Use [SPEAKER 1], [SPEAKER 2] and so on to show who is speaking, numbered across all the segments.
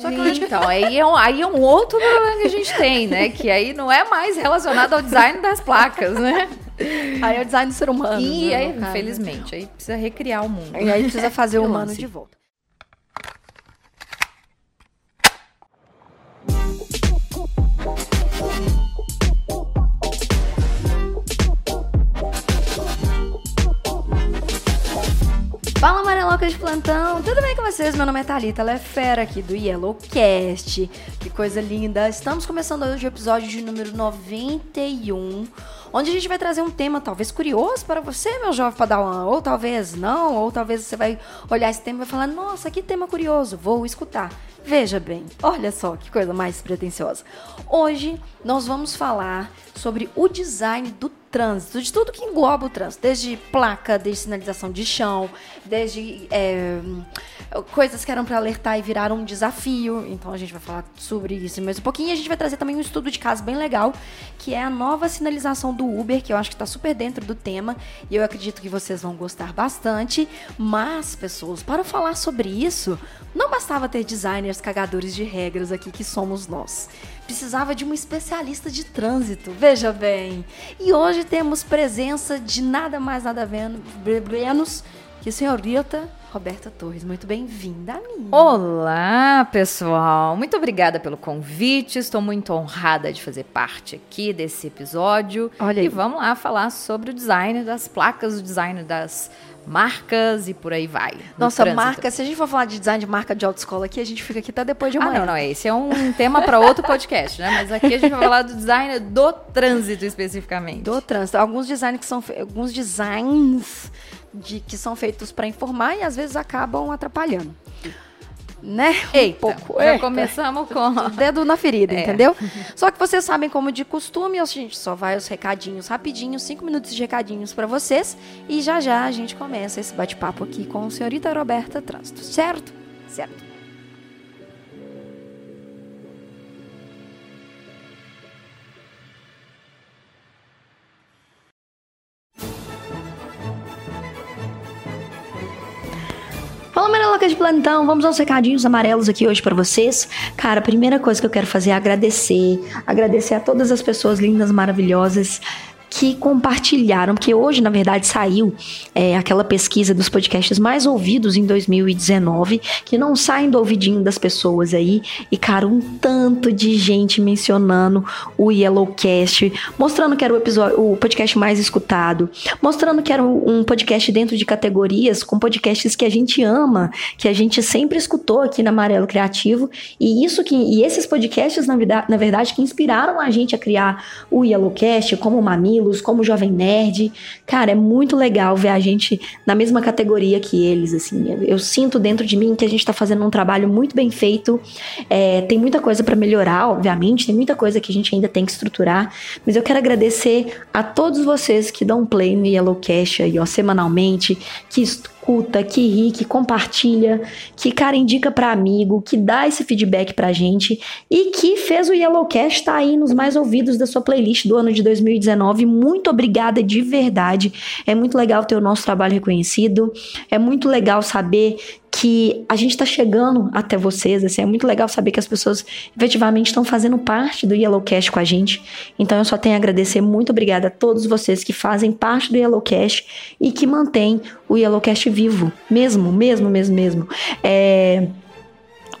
[SPEAKER 1] Só que. Então, aí é, um, aí é um outro problema que a gente tem, né? Que aí não é mais relacionado ao design das placas, né?
[SPEAKER 2] Aí é o design do ser humano.
[SPEAKER 1] E né, aí, infelizmente, aí precisa recriar o mundo.
[SPEAKER 2] E aí precisa fazer o humano de volta. De plantão, tudo bem com vocês? Meu nome é Thalita, ela é aqui do Yellowcast. Que coisa linda! Estamos começando hoje o episódio de número 91 onde a gente vai trazer um tema talvez curioso para você, meu jovem padawan, ou talvez não, ou talvez você vai olhar esse tema e vai falar: "Nossa, que tema curioso, vou escutar". Veja bem, olha só que coisa mais pretensiosa. Hoje nós vamos falar sobre o design do trânsito, de tudo que engloba o trânsito, desde placa, desde sinalização de chão, desde é, coisas que eram para alertar e viraram um desafio. Então a gente vai falar sobre isso mais um pouquinho. E a gente vai trazer também um estudo de caso bem legal, que é a nova sinalização do Uber, que eu acho que está super dentro do tema e eu acredito que vocês vão gostar bastante. Mas, pessoas, para falar sobre isso, não bastava ter designers cagadores de regras aqui que somos nós precisava de um especialista de trânsito, veja bem. E hoje temos presença de nada mais nada menos que a senhorita Roberta Torres. Muito bem-vinda a mim.
[SPEAKER 1] Olá, pessoal. Muito obrigada pelo convite. Estou muito honrada de fazer parte aqui desse episódio. Olha aí. E vamos lá falar sobre o design das placas, o design das marcas e por aí vai.
[SPEAKER 2] Nossa, marca, se a gente for falar de design de marca de autoescola aqui, a gente fica aqui até depois de amanhã.
[SPEAKER 1] Ah, não, não, esse é um tema para outro podcast, né? Mas aqui a gente vai falar do design do trânsito especificamente.
[SPEAKER 2] Do trânsito. Alguns designs que são alguns designs de que são feitos para informar e às vezes acabam atrapalhando né?
[SPEAKER 1] Eita, um pouco. Já Eita. começamos com o
[SPEAKER 2] dedo na ferida, é. entendeu? Só que vocês sabem como de costume, a gente só vai os recadinhos rapidinho, cinco minutos de recadinhos para vocês e já já a gente começa esse bate-papo aqui com a senhorita Roberta Trânsito, certo? Certo. Mariloca de plantão, vamos aos recadinhos amarelos aqui hoje para vocês. Cara, a primeira coisa que eu quero fazer é agradecer, agradecer a todas as pessoas lindas, maravilhosas que compartilharam, porque hoje, na verdade, saiu é, aquela pesquisa dos podcasts mais ouvidos em 2019, que não saem do ouvidinho das pessoas aí, e, cara, um tanto de gente mencionando o Yellowcast, mostrando que era o, episódio, o podcast mais escutado, mostrando que era um podcast dentro de categorias com podcasts que a gente ama, que a gente sempre escutou aqui na Amarelo Criativo, e isso que e esses podcasts, na na verdade que inspiraram a gente a criar o Yellowcast como o Mamilo, como Jovem Nerd. Cara, é muito legal ver a gente na mesma categoria que eles, assim. Eu sinto dentro de mim que a gente tá fazendo um trabalho muito bem feito. É, tem muita coisa para melhorar, obviamente, tem muita coisa que a gente ainda tem que estruturar, mas eu quero agradecer a todos vocês que dão play no Yellowcast aí, ó, semanalmente, que escuta, que ri, que compartilha, que, cara, indica para amigo, que dá esse feedback pra gente e que fez o Yellowcast tá aí nos mais ouvidos da sua playlist do ano de 2019. Muito obrigada de verdade. É muito legal ter o nosso trabalho reconhecido. É muito legal saber que a gente está chegando até vocês, assim, é muito legal saber que as pessoas efetivamente estão fazendo parte do Yellowcast com a gente. Então eu só tenho a agradecer, muito obrigada a todos vocês que fazem parte do Yellowcast e que mantêm o Yellowcast vivo, mesmo, mesmo, mesmo, mesmo. É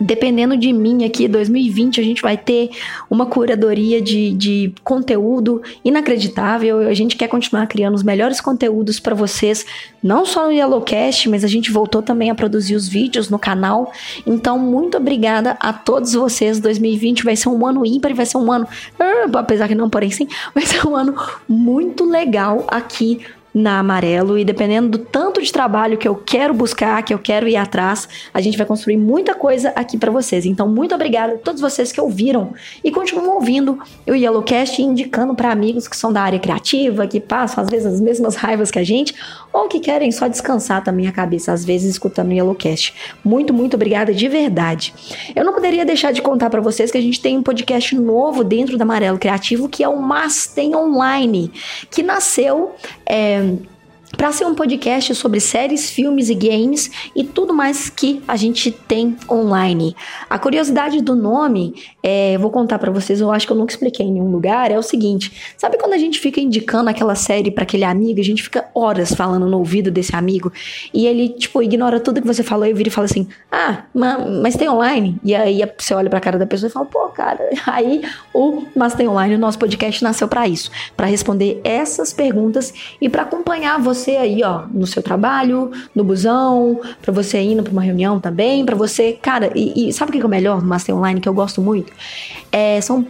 [SPEAKER 2] dependendo de mim aqui, 2020, a gente vai ter uma curadoria de, de conteúdo inacreditável. A gente quer continuar criando os melhores conteúdos para vocês, não só no Yellowcast, mas a gente voltou também a produzir os vídeos no canal. Então, muito obrigada a todos vocês. 2020 vai ser um ano ímpar vai ser um ano, ah, apesar que não, porém sim, vai ser um ano muito legal aqui na Amarelo e dependendo do tanto de trabalho que eu quero buscar, que eu quero ir atrás, a gente vai construir muita coisa aqui para vocês. Então, muito obrigada a todos vocês que ouviram e continuam ouvindo o Yellowcast e indicando para amigos que são da área criativa, que passam às vezes as mesmas raivas que a gente, ou que querem só descansar também a cabeça, às vezes escutando o Yellowcast. Muito, muito obrigada de verdade. Eu não poderia deixar de contar para vocês que a gente tem um podcast novo dentro do Amarelo Criativo, que é o Mas Tem Online, que nasceu é, para ser um podcast sobre séries, filmes e games e tudo mais que a gente tem online. A curiosidade do nome, é, vou contar para vocês, eu acho que eu nunca expliquei em nenhum lugar, é o seguinte: sabe quando a gente fica indicando aquela série para aquele amigo, a gente fica horas falando no ouvido desse amigo e ele, tipo, ignora tudo que você falou e vira e fala assim: ah, mas tem online? E aí você olha pra cara da pessoa e fala: pô, cara, aí o Mas tem online, o nosso podcast nasceu para isso, para responder essas perguntas e para acompanhar você você aí, ó, no seu trabalho, no busão, para você indo para uma reunião também, para você, cara, e, e sabe o que é o melhor do Master Online que eu gosto muito? É, são,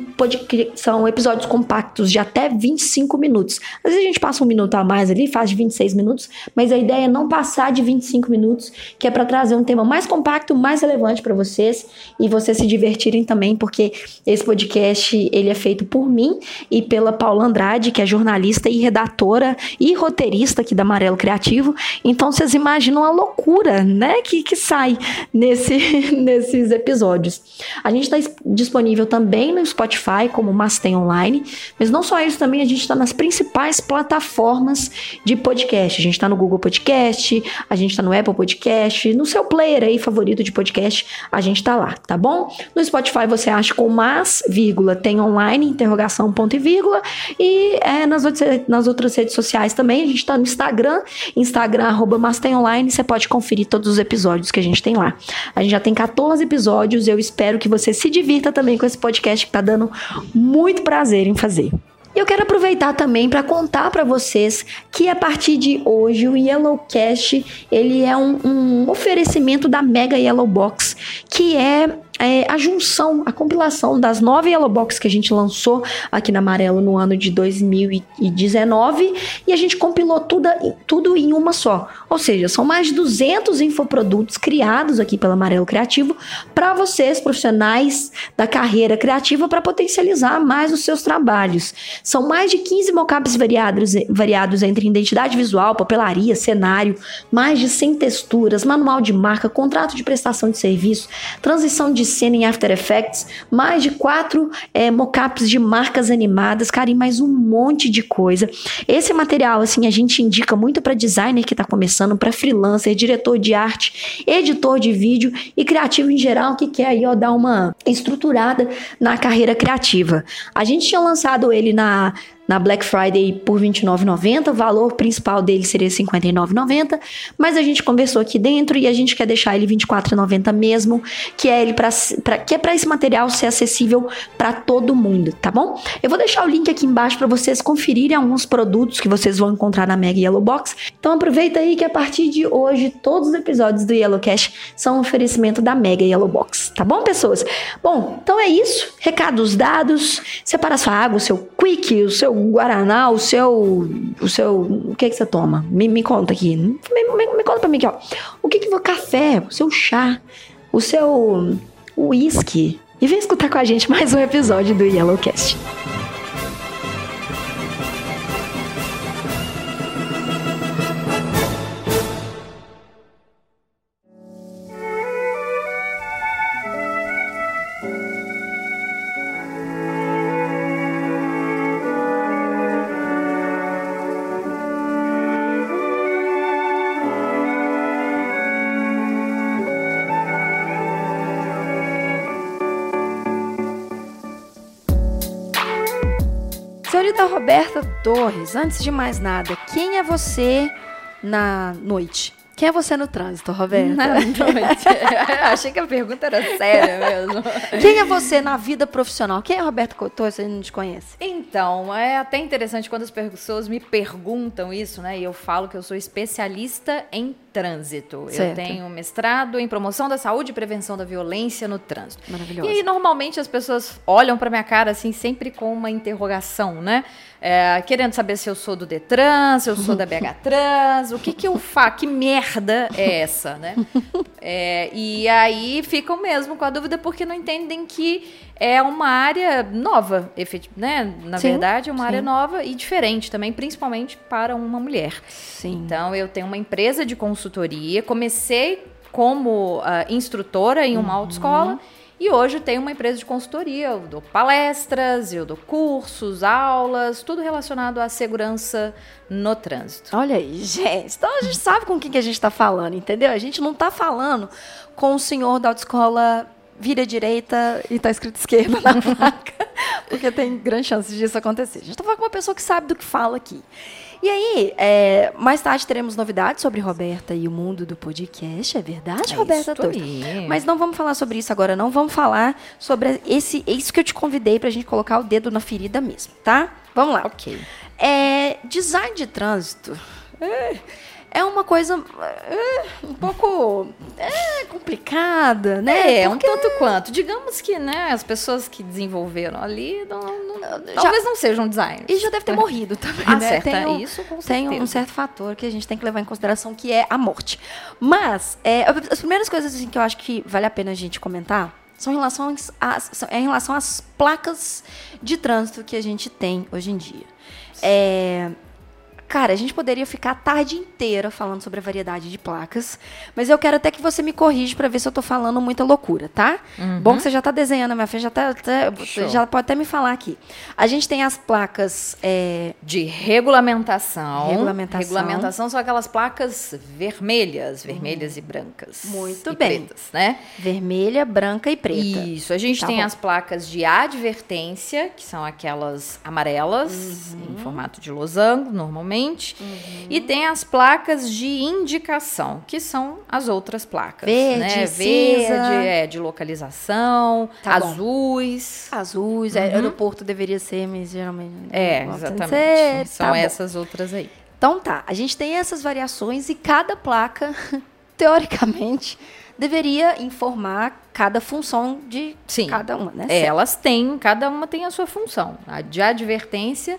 [SPEAKER 2] são episódios compactos de até 25 minutos. Às vezes a gente passa um minuto a mais ali, faz de 26 minutos, mas a ideia é não passar de 25 minutos, que é para trazer um tema mais compacto, mais relevante para vocês e vocês se divertirem também, porque esse podcast ele é feito por mim e pela Paula Andrade, que é jornalista e redatora e roteirista aqui da Amarelo Criativo. Então vocês imaginam a loucura, né, que, que sai nesse, nesses episódios. A gente está disponível também no Spotify, como Mastem Online, mas não só isso, também a gente está nas principais plataformas de podcast. A gente está no Google Podcast, a gente está no Apple Podcast, no seu player aí favorito de podcast, a gente está lá, tá bom? No Spotify você acha com mas, vírgula, tem online, interrogação, ponto e vírgula, e é, nas, outras, nas outras redes sociais também, a gente está no Instagram Instagram, Instagram arroba Online, você pode conferir todos os episódios que a gente tem lá. A gente já tem 14 episódios, eu espero que você se divirta também com esse podcast que tá dando muito prazer em fazer. E eu quero aproveitar também para contar para vocês que a partir de hoje o Yellowcast ele é um, um oferecimento da Mega Yellow Box, que é é, a junção, a compilação das nove Yellow Box que a gente lançou aqui na Amarelo no ano de 2019 e a gente compilou tudo, tudo em uma só. Ou seja, são mais de 200 infoprodutos criados aqui pela Amarelo Criativo para vocês, profissionais da carreira criativa, para potencializar mais os seus trabalhos. São mais de 15 mockups variados, variados entre identidade visual, papelaria, cenário, mais de 100 texturas, manual de marca, contrato de prestação de serviço, transição de cena em After Effects, mais de quatro é, mockups de marcas animadas, cara, e mais um monte de coisa. Esse material, assim, a gente indica muito para designer que está começando, para freelancer, diretor de arte, editor de vídeo e criativo em geral que quer aí, ó, dar uma estruturada na carreira criativa. A gente tinha lançado ele na na Black Friday por R$ 29,90. O valor principal dele seria R$ 59,90, mas a gente conversou aqui dentro e a gente quer deixar ele R$ 24,90 mesmo, que é ele para que é para esse material ser acessível para todo mundo, tá bom? Eu vou deixar o link aqui embaixo para vocês conferirem alguns produtos que vocês vão encontrar na Mega Yellow Box. Então aproveita aí que a partir de hoje todos os episódios do Yellow Cash são um oferecimento da Mega Yellow Box, tá bom, pessoas? Bom, então é isso. Recados dados. Separa sua água, o seu quick, o seu Guaraná, o seu. O seu. O que, é que você toma? Me, me conta aqui. Me, me, me conta pra mim aqui, ó. O que, que foi café? O seu chá? O seu. uísque? E vem escutar com a gente mais um episódio do Yellowcast. Torres, antes de mais nada, quem é você na noite? Quem é você no trânsito, Roberta? Na noite.
[SPEAKER 1] Achei que a pergunta era séria mesmo.
[SPEAKER 2] Quem é você na vida profissional? Quem é Roberta Torres? Você não te conhece?
[SPEAKER 1] Então, é até interessante quando as pessoas me perguntam isso, né? E eu falo que eu sou especialista em trânsito. Certo. Eu tenho mestrado em promoção da saúde e prevenção da violência no trânsito.
[SPEAKER 2] Maravilhoso.
[SPEAKER 1] E aí, normalmente as pessoas olham para minha cara assim, sempre com uma interrogação, né? É, querendo saber se eu sou do Detran, se eu sou da BH Trans, o que que eu faço, que merda é essa, né? É, e aí ficam mesmo com a dúvida porque não entendem que é uma área nova, né? Na sim, verdade, é uma sim. área nova e diferente também, principalmente para uma mulher.
[SPEAKER 2] Sim.
[SPEAKER 1] Então, eu tenho uma empresa de consultoria, comecei como uh, instrutora em uma uhum. autoescola E hoje tem uma empresa de consultoria, eu dou palestras, eu dou cursos, aulas, tudo relacionado à segurança no trânsito.
[SPEAKER 2] Olha aí, gente. Então a gente sabe com quem que a gente está falando, entendeu? A gente não está falando com o senhor da autoescola vira direita e está escrito esquerda na placa, porque tem grande chance disso acontecer. A gente está falando com uma pessoa que sabe do que fala aqui. E aí, é, mais tarde teremos novidades sobre Roberta e o mundo do podcast, é verdade, é Roberta Torres? Mas não vamos falar sobre isso agora, não. Vamos falar sobre esse, isso que eu te convidei para a gente colocar o dedo na ferida mesmo, tá? Vamos lá.
[SPEAKER 1] Ok.
[SPEAKER 2] É, design de trânsito. É, é uma coisa é, um pouco é, complicada, né?
[SPEAKER 1] É, Porque... um tanto quanto. Digamos que né, as pessoas que desenvolveram ali não, não, já, talvez não sejam designers.
[SPEAKER 2] E já deve ter morrido também,
[SPEAKER 1] ah,
[SPEAKER 2] né?
[SPEAKER 1] Certo, tem um, isso com
[SPEAKER 2] Tem um certo fator que a gente tem que levar em consideração, que é a morte. Mas, é, as primeiras coisas assim, que eu acho que vale a pena a gente comentar são em relação às, são em relação às placas de trânsito que a gente tem hoje em dia. É, Cara, a gente poderia ficar a tarde inteira falando sobre a variedade de placas, mas eu quero até que você me corrija para ver se eu tô falando muita loucura, tá? Uhum. Bom que você já tá desenhando minha frente, já, tá, tá já pode até me falar aqui. A gente tem as placas é...
[SPEAKER 1] de regulamentação.
[SPEAKER 2] Regulamentação.
[SPEAKER 1] Regulamentação são aquelas placas vermelhas, vermelhas uhum. e brancas.
[SPEAKER 2] Muito
[SPEAKER 1] e
[SPEAKER 2] bem.
[SPEAKER 1] Pretas, né?
[SPEAKER 2] Vermelha, branca e preta.
[SPEAKER 1] Isso. A gente tá tem bom. as placas de advertência, que são aquelas amarelas uhum. em formato de losango, normalmente Uhum. E tem as placas de indicação, que são as outras placas.
[SPEAKER 2] Verde,
[SPEAKER 1] né? Verde, é, de localização, tá azuis.
[SPEAKER 2] Bom. Azuis, é, uhum. é, aeroporto deveria ser, mas geralmente.
[SPEAKER 1] É, exatamente. São tá essas bom. outras aí.
[SPEAKER 2] Então tá, a gente tem essas variações e cada placa, teoricamente, deveria informar cada função de
[SPEAKER 1] Sim,
[SPEAKER 2] cada uma, né?
[SPEAKER 1] É, elas têm, cada uma tem a sua função. A de advertência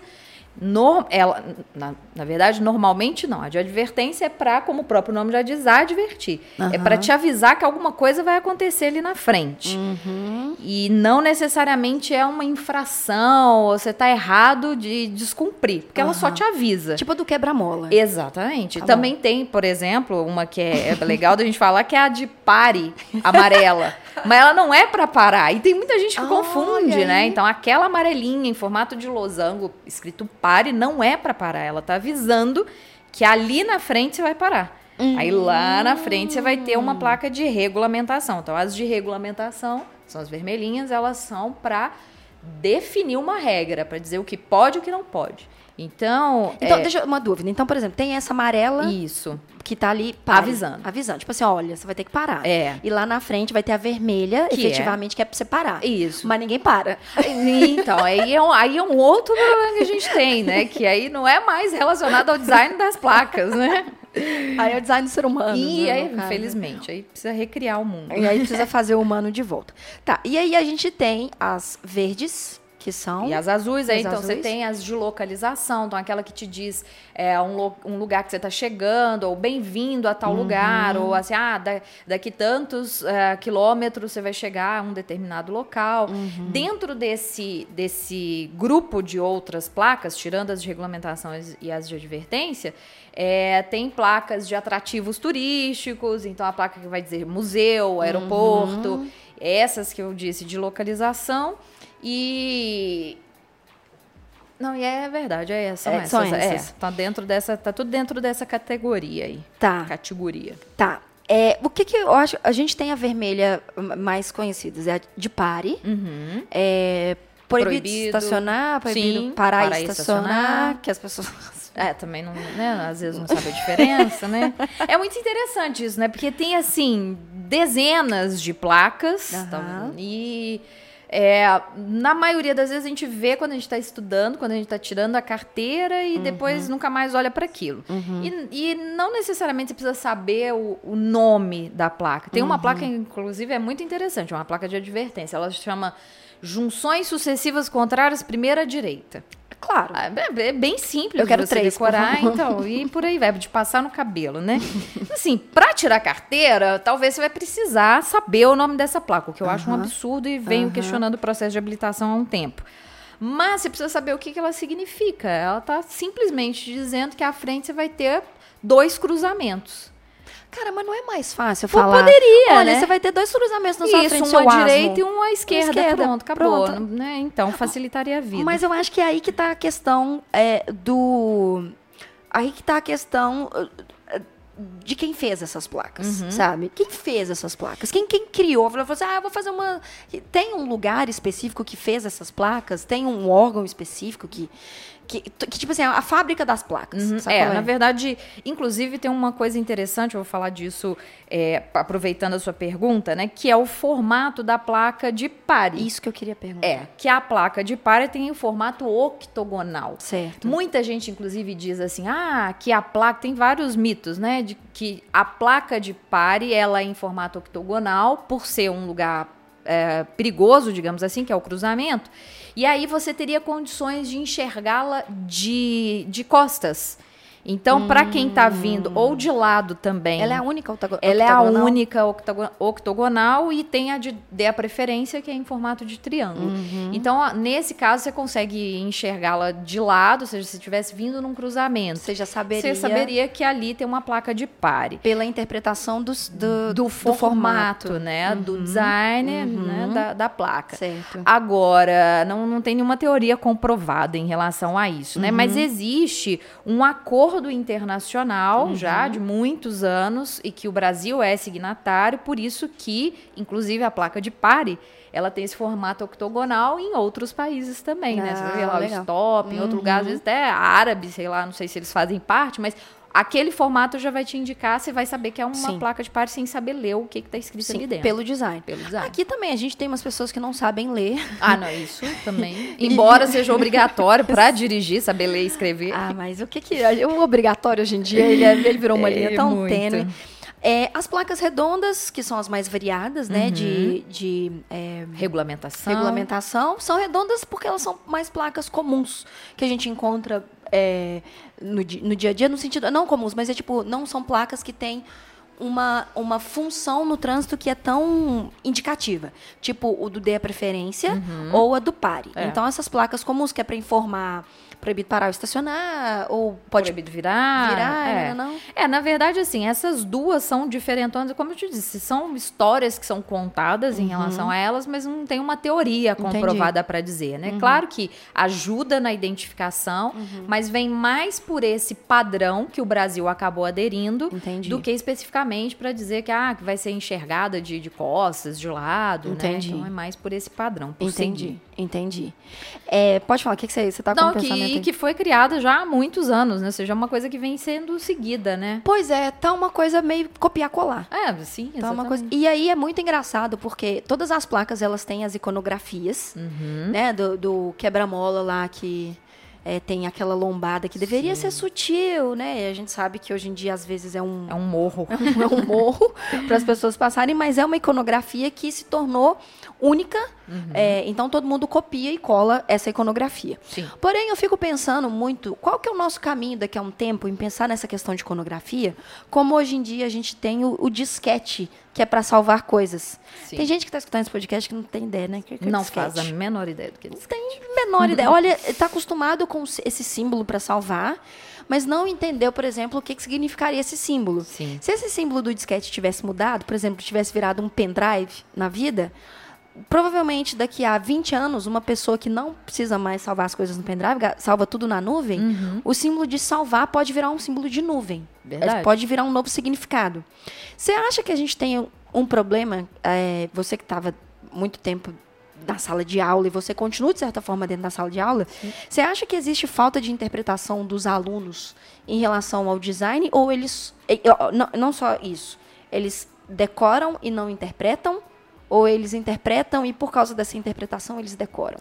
[SPEAKER 1] no, ela, na, na, verdade, normalmente não. A de advertência é para, como o próprio nome já diz, advertir. Uhum. É para te avisar que alguma coisa vai acontecer ali na frente.
[SPEAKER 2] Uhum.
[SPEAKER 1] E não necessariamente é uma infração, ou você está errado de descumprir, porque uhum. ela só te avisa.
[SPEAKER 2] Tipo a do quebra-mola.
[SPEAKER 1] Exatamente. Tá Também bom. tem, por exemplo, uma que é, é legal da gente falar, que é a de pare amarela. Mas ela não é para parar. E tem muita gente que confunde, né? Então, aquela amarelinha em formato de losango, escrito pare, pare não é para parar, ela tá avisando que ali na frente você vai parar. Uhum. Aí lá na frente você vai ter uma placa de regulamentação. Então as de regulamentação são as vermelhinhas, elas são para definir uma regra, para dizer o que pode e o que não pode. Então.
[SPEAKER 2] Então, é... deixa uma dúvida. Então, por exemplo, tem essa amarela.
[SPEAKER 1] Isso.
[SPEAKER 2] Que tá ali
[SPEAKER 1] pare, avisando.
[SPEAKER 2] Avisando. Tipo assim, olha, você vai ter que parar.
[SPEAKER 1] É.
[SPEAKER 2] E lá na frente vai ter a vermelha, que é. efetivamente, é. que é pra você parar.
[SPEAKER 1] Isso.
[SPEAKER 2] Mas ninguém para.
[SPEAKER 1] Então, aí é, um, aí é um outro problema que a gente tem, né? Que aí não é mais relacionado ao design das placas, né?
[SPEAKER 2] Aí é o design do ser humano.
[SPEAKER 1] E né, aí, infelizmente, aí precisa recriar o mundo.
[SPEAKER 2] E aí precisa fazer o humano de volta. Tá, e aí a gente tem as verdes, que são.
[SPEAKER 1] E as azuis, aí, então azuis. você tem as de localização, então aquela que te diz é, um, um lugar que você está chegando, ou bem-vindo a tal uhum. lugar, ou assim, ah, da, daqui tantos uh, quilômetros você vai chegar a um determinado local.
[SPEAKER 2] Uhum.
[SPEAKER 1] Dentro desse, desse grupo de outras placas, tirando as de regulamentação e as de advertência, é, tem placas de atrativos turísticos, então a placa que vai dizer museu, aeroporto, uhum. essas que eu disse de localização. E não, e é verdade, é, são, é, essas, são essas. É, tá dentro dessa, tá tudo dentro dessa categoria aí.
[SPEAKER 2] Tá.
[SPEAKER 1] Categoria.
[SPEAKER 2] Tá. É, o que que eu acho, a gente tem a vermelha mais conhecida, é a de pare.
[SPEAKER 1] Uhum.
[SPEAKER 2] É, proibido, proibido, estacionar, proibido sim, parar, parar e estacionar, estacionar,
[SPEAKER 1] que as pessoas é, também não, né, às vezes não sabe a diferença, né? É muito interessante isso, né? Porque tem assim dezenas de placas uhum. tá, e é, na maioria das vezes a gente vê quando a gente está estudando, quando a gente está tirando a carteira e uhum. depois nunca mais olha para aquilo.
[SPEAKER 2] Uhum.
[SPEAKER 1] E, e, não necessariamente você precisa saber o, o nome da placa. Tem uma uhum. placa, inclusive, é muito interessante, uma placa de advertência. Ela se chama Junções Sucessivas Contrárias Primeira Direita.
[SPEAKER 2] Claro.
[SPEAKER 1] Ah, é, é, bem simples
[SPEAKER 2] eu quero
[SPEAKER 1] você
[SPEAKER 2] três,
[SPEAKER 1] decorar, então, e por aí vai, de passar no cabelo, né? assim, para tirar carteira, talvez você vai precisar saber o nome dessa placa, o que eu acho um absurdo e venho questionando o processo de habilitação há um tempo. Mas você precisa saber o que, que ela significa. Ela está simplesmente dizendo que à frente você vai ter dois cruzamentos.
[SPEAKER 2] Cara, mas não é mais fácil Pô, falar.
[SPEAKER 1] Poderia,
[SPEAKER 2] Olha,
[SPEAKER 1] né?
[SPEAKER 2] você vai ter dois cruzamentos na sua
[SPEAKER 1] Isso,
[SPEAKER 2] frente,
[SPEAKER 1] uma direita e uma esquerda,
[SPEAKER 2] esquerda.
[SPEAKER 1] pronto, acabou. Pronto. Né? Então, facilitaria a vida.
[SPEAKER 2] Mas eu acho que é aí que está a questão é, do... Aí que está a questão de quem fez essas placas, uhum. sabe? Quem fez essas placas? Quem, quem criou? Falou assim, ah, eu vou fazer uma... Tem um lugar específico que fez essas placas? Tem um órgão específico que... Que, que, tipo assim, a fábrica das placas.
[SPEAKER 1] Uhum, é, é, na verdade, inclusive tem uma coisa interessante, eu vou falar disso é, aproveitando a sua pergunta, né? Que é o formato da placa de pare.
[SPEAKER 2] Isso que eu queria perguntar.
[SPEAKER 1] É, que a placa de pare tem o formato octogonal.
[SPEAKER 2] Certo.
[SPEAKER 1] Muita gente, inclusive, diz assim, ah, que a placa, tem vários mitos, né? De que a placa de pare, ela é em formato octogonal, por ser um lugar é, perigoso, digamos assim, que é o cruzamento. E aí você teria condições de enxergá-la de, de costas. Então, hum. para quem está vindo, ou de lado também.
[SPEAKER 2] Ela é a única octagonal?
[SPEAKER 1] Ela é a única octogonal e tem a de, a preferência, que é em formato de triângulo. Uhum. Então, nesse caso, você consegue enxergá-la de lado, ou seja, se estivesse vindo num cruzamento.
[SPEAKER 2] Você já saberia.
[SPEAKER 1] Você saberia que ali tem uma placa de pare.
[SPEAKER 2] Pela interpretação dos, do,
[SPEAKER 1] do, do formato, formato, né? Uhum. Do design uhum. né? Da, da, placa.
[SPEAKER 2] Certo.
[SPEAKER 1] Agora, não, não tem nenhuma teoria comprovada em relação a isso, né? Mas uhum. existe um acordo acordo internacional uhum. já de muitos anos e que o Brasil é signatário, por isso que, inclusive, a placa de pare ela tem esse formato octogonal em outros países também, ah, né? Você ver lá legal. o stop, em uhum. outro lugar, às vezes até árabe, sei lá, não sei se eles fazem parte, mas aquele formato já vai te indicar, você vai saber que é uma Sim. placa de pare sem saber ler o que está escrito
[SPEAKER 2] Sim,
[SPEAKER 1] ali dentro.
[SPEAKER 2] Pelo design.
[SPEAKER 1] Pelo design.
[SPEAKER 2] Aqui também a gente tem umas pessoas que não sabem ler.
[SPEAKER 1] Ah, não, isso também. Embora seja obrigatório para dirigir, saber ler e escrever.
[SPEAKER 2] Ah, mas o que que é? O obrigatório hoje em dia, ele, é, ele virou uma linha é, tão muito. tênue. É, as placas redondas, que são as mais variadas, né, uhum. de, de
[SPEAKER 1] é, regulamentação.
[SPEAKER 2] regulamentação, são redondas porque elas são mais placas comuns que a gente encontra é, no, no dia a dia, no sentido, não comuns, mas é tipo, não são placas que têm uma, uma função no trânsito que é tão indicativa. Tipo o do dê a preferência uhum. ou a do pare. É. Então, essas placas comuns que é para informar proibido parar ou estacionar, ou pode...
[SPEAKER 1] Proibido virar.
[SPEAKER 2] Virar, é. Não, não,
[SPEAKER 1] É, na verdade, assim, essas duas são diferentes, como eu te disse, são histórias que são contadas uhum. em relação a elas, mas não tem uma teoria comprovada para dizer, né? Uhum. Claro que ajuda na identificação, uhum. mas vem mais por esse padrão que o Brasil acabou aderindo
[SPEAKER 2] Entendi.
[SPEAKER 1] do que especificamente para dizer que, ah, que vai ser enxergada de, de costas, de lado,
[SPEAKER 2] Entendi.
[SPEAKER 1] né? Então é mais por esse padrão.
[SPEAKER 2] Por Entendi. Seguir. Entendi. É, pode falar, o que, que você está com
[SPEAKER 1] Não,
[SPEAKER 2] pensamento
[SPEAKER 1] que, que foi criada já há muitos anos, né? Ou seja, é uma coisa que vem sendo seguida, né?
[SPEAKER 2] Pois é, tá uma coisa meio copiar-colar.
[SPEAKER 1] É, sim,
[SPEAKER 2] tá uma coisa... E aí é muito engraçado, porque todas as placas, elas têm as iconografias, uhum. né? Do, do quebra-mola lá que... É, tem aquela lombada que deveria Sim. ser sutil, né? E a gente sabe que hoje em dia às vezes é um
[SPEAKER 1] é um morro,
[SPEAKER 2] é um morro para as pessoas passarem, mas é uma iconografia que se tornou única. Uhum. É, então todo mundo copia e cola essa iconografia.
[SPEAKER 1] Sim.
[SPEAKER 2] Porém, eu fico pensando muito qual que é o nosso caminho daqui a um tempo em pensar nessa questão de iconografia, como hoje em dia a gente tem o, o disquete que é para salvar coisas. Sim. Tem gente que está escutando esse podcast que não tem ideia, né? Que
[SPEAKER 1] que não faz a menor ideia do que é
[SPEAKER 2] Não tem menor ideia. Olha, está acostumado com esse símbolo para salvar mas não entendeu, por exemplo, o que, que significaria esse símbolo.
[SPEAKER 1] Sim.
[SPEAKER 2] Se esse símbolo do disquete tivesse mudado, por exemplo, tivesse virado um pendrive na vida, provavelmente daqui a 20 anos, uma pessoa que não precisa mais salvar as coisas no pendrive, salva tudo na nuvem, uhum. o símbolo de salvar pode virar um símbolo de nuvem.
[SPEAKER 1] Verdade.
[SPEAKER 2] Pode virar um novo significado. Você acha que a gente tem um problema, é, você que estava muito tempo na sala de aula e você continua, de certa forma, dentro da sala de aula, Sim. você acha que existe falta de interpretação dos alunos em relação ao design? Ou eles. Não, não só isso. Eles decoram e não interpretam? Ou eles interpretam e por causa dessa interpretação eles decoram?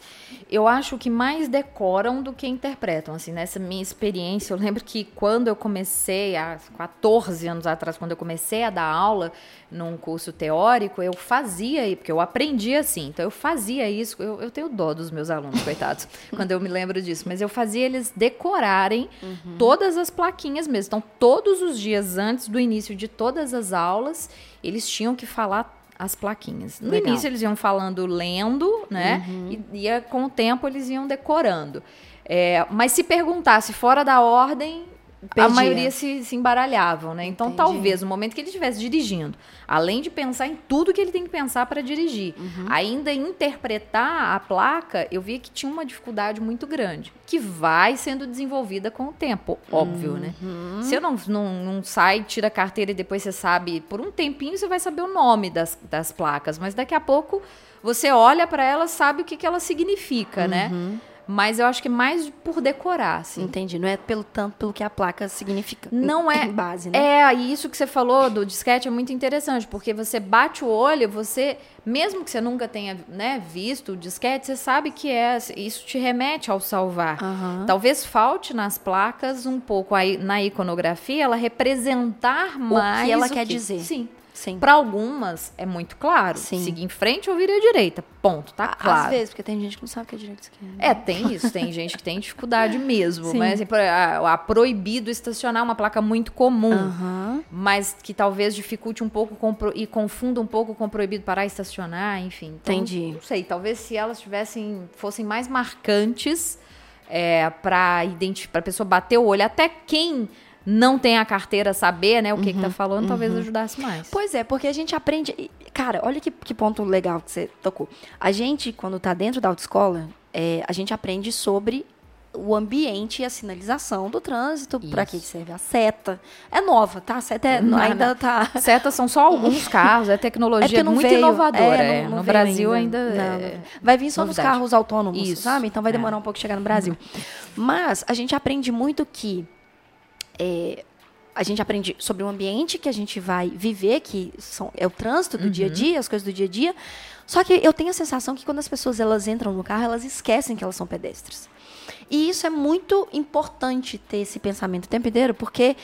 [SPEAKER 1] Eu acho que mais decoram do que interpretam. Assim, nessa minha experiência, eu lembro que quando eu comecei, há 14 anos atrás, quando eu comecei a dar aula num curso teórico, eu fazia, porque eu aprendi assim, então eu fazia isso. Eu, eu tenho dó dos meus alunos, coitados, quando eu me lembro disso, mas eu fazia eles decorarem uhum. todas as plaquinhas mesmo. Então, todos os dias antes do início de todas as aulas, eles tinham que falar as plaquinhas. No Legal. início eles iam falando lendo, né? Uhum. E ia, com o tempo eles iam decorando. É, mas se perguntasse fora da ordem, Perdia. a maioria se, se embaralhavam, né? Então, Entendi. talvez no momento que ele estivesse dirigindo, além de pensar em tudo que ele tem que pensar para dirigir, uhum. ainda interpretar a placa, eu vi que tinha uma dificuldade muito grande, que vai sendo desenvolvida com o tempo, óbvio, né? uhum. né? Se eu não, não, não sai, tira a carteira e depois você sabe, por um tempinho você vai saber o nome das, das placas, mas daqui a pouco você olha para ela, sabe o que, que ela significa, né? uhum. né? Mas eu acho que mais por decorar, assim.
[SPEAKER 2] Entendi. Não é pelo tanto pelo que a placa significa.
[SPEAKER 1] Não é. base, né? É, e isso que você falou do disquete é muito interessante, porque você bate o olho, você, mesmo que você nunca tenha né, visto o disquete, você sabe que é. Isso te remete ao salvar. Uhum. Talvez falte nas placas um pouco aí na iconografia ela representar mais.
[SPEAKER 2] O que ela quer que... dizer.
[SPEAKER 1] Sim. Para algumas é muito claro. Sim. Seguir em frente ou vir à direita. Ponto, tá claro.
[SPEAKER 2] Às vezes, porque tem gente que não sabe o que é direita e esquerda.
[SPEAKER 1] É, tem isso. Tem gente que tem dificuldade mesmo. Sim. Mas assim, a, a, proibido estacionar é uma placa muito comum. Uhum. Mas que talvez dificulte um pouco com, e confunda um pouco com proibido parar e estacionar, enfim.
[SPEAKER 2] Então, Entendi.
[SPEAKER 1] Não sei, talvez se elas tivessem, fossem mais marcantes é, para a pessoa bater o olho. Até quem não tem a carteira saber, né, o que, uhum, que tá uhum, falando, uhum. talvez ajudasse mais.
[SPEAKER 2] Pois é, porque a gente aprende. Cara, olha que, que ponto legal que você tocou. A gente, quando tá dentro da autoescola, é, a gente aprende sobre o ambiente e a sinalização do trânsito, para que serve a seta. É nova, tá? A seta é, não, ainda não. tá.
[SPEAKER 1] Setas são só alguns carros, é tecnologia é muito veio, inovadora. É, não, é. no Brasil ainda. ainda é
[SPEAKER 2] vai vir só novidade. nos carros autônomos, Isso. sabe? Então vai demorar é. um pouco chegar no Brasil. Mas a gente aprende muito que é, a gente aprende sobre o ambiente que a gente vai viver, que são, é o trânsito do uhum. dia a dia, as coisas do dia a dia. Só que eu tenho a sensação que quando as pessoas elas entram no carro, elas esquecem que elas são pedestres. E isso é muito importante ter esse pensamento o tempo inteiro, porque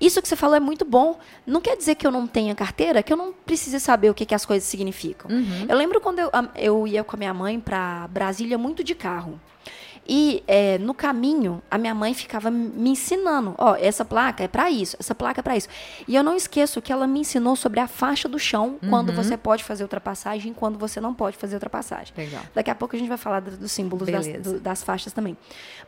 [SPEAKER 2] isso que você falou é muito bom. Não quer dizer que eu não tenha carteira, que eu não precise saber o que, que as coisas significam. Uhum. Eu lembro quando eu, eu ia com a minha mãe para Brasília muito de carro. E é, no caminho, a minha mãe ficava me ensinando: ó, oh, essa placa é para isso, essa placa é para isso. E eu não esqueço que ela me ensinou sobre a faixa do chão, uhum. quando você pode fazer ultrapassagem e quando você não pode fazer ultrapassagem. Legal. Daqui a pouco a gente vai falar dos símbolos das, do, das, faixas também.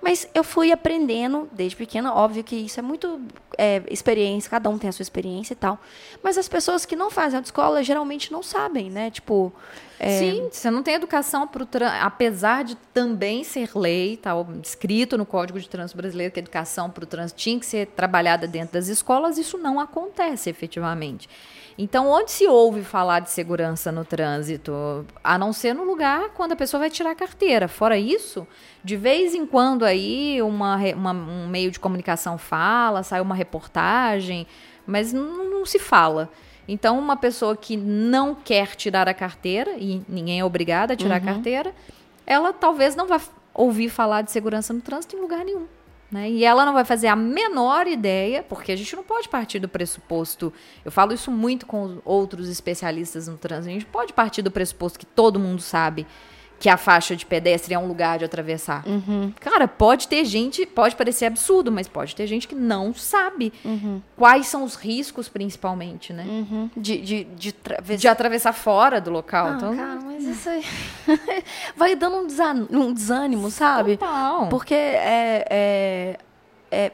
[SPEAKER 2] Mas eu fui aprendendo desde pequena, óbvio que isso é muito é, experiência, cada um tem a sua experiência e tal. Mas as pessoas que não fazem autoescola geralmente não sabem, né? Tipo,
[SPEAKER 1] é... Sim, você não tem educação para o trânsito, apesar de também ser lei, tá escrito no Código de Trânsito Brasileiro que a educação para o trânsito tinha que ser trabalhada dentro das escolas, isso não acontece efetivamente. Então, onde se ouve falar de segurança no trânsito? A não ser no lugar quando a pessoa vai tirar a carteira. Fora isso, de vez em quando aí uma, uma um meio de comunicação fala, sai uma reportagem, mas não, não se fala. Então, uma pessoa que não quer tirar a carteira, e ninguém é obrigado a tirar uhum. a carteira, ela talvez não vá ouvir falar de segurança no trânsito em lugar nenhum. Né? E ela não vai fazer a menor ideia, porque a gente não pode partir do pressuposto. Eu falo isso muito com outros especialistas no trânsito. A gente pode partir do pressuposto que todo mundo sabe que a faixa de pedestre é um lugar de atravessar. Uhum. Cara, pode ter gente, pode parecer absurdo, mas pode ter gente que não sabe uhum. quais são os riscos, principalmente, né?
[SPEAKER 2] Uhum. De, de, de,
[SPEAKER 1] de, atravessar fora do local.
[SPEAKER 2] Não, então, cara, mas isso aí vai dando um, desan um desânimo, sabe? Total. Porque é, é, é,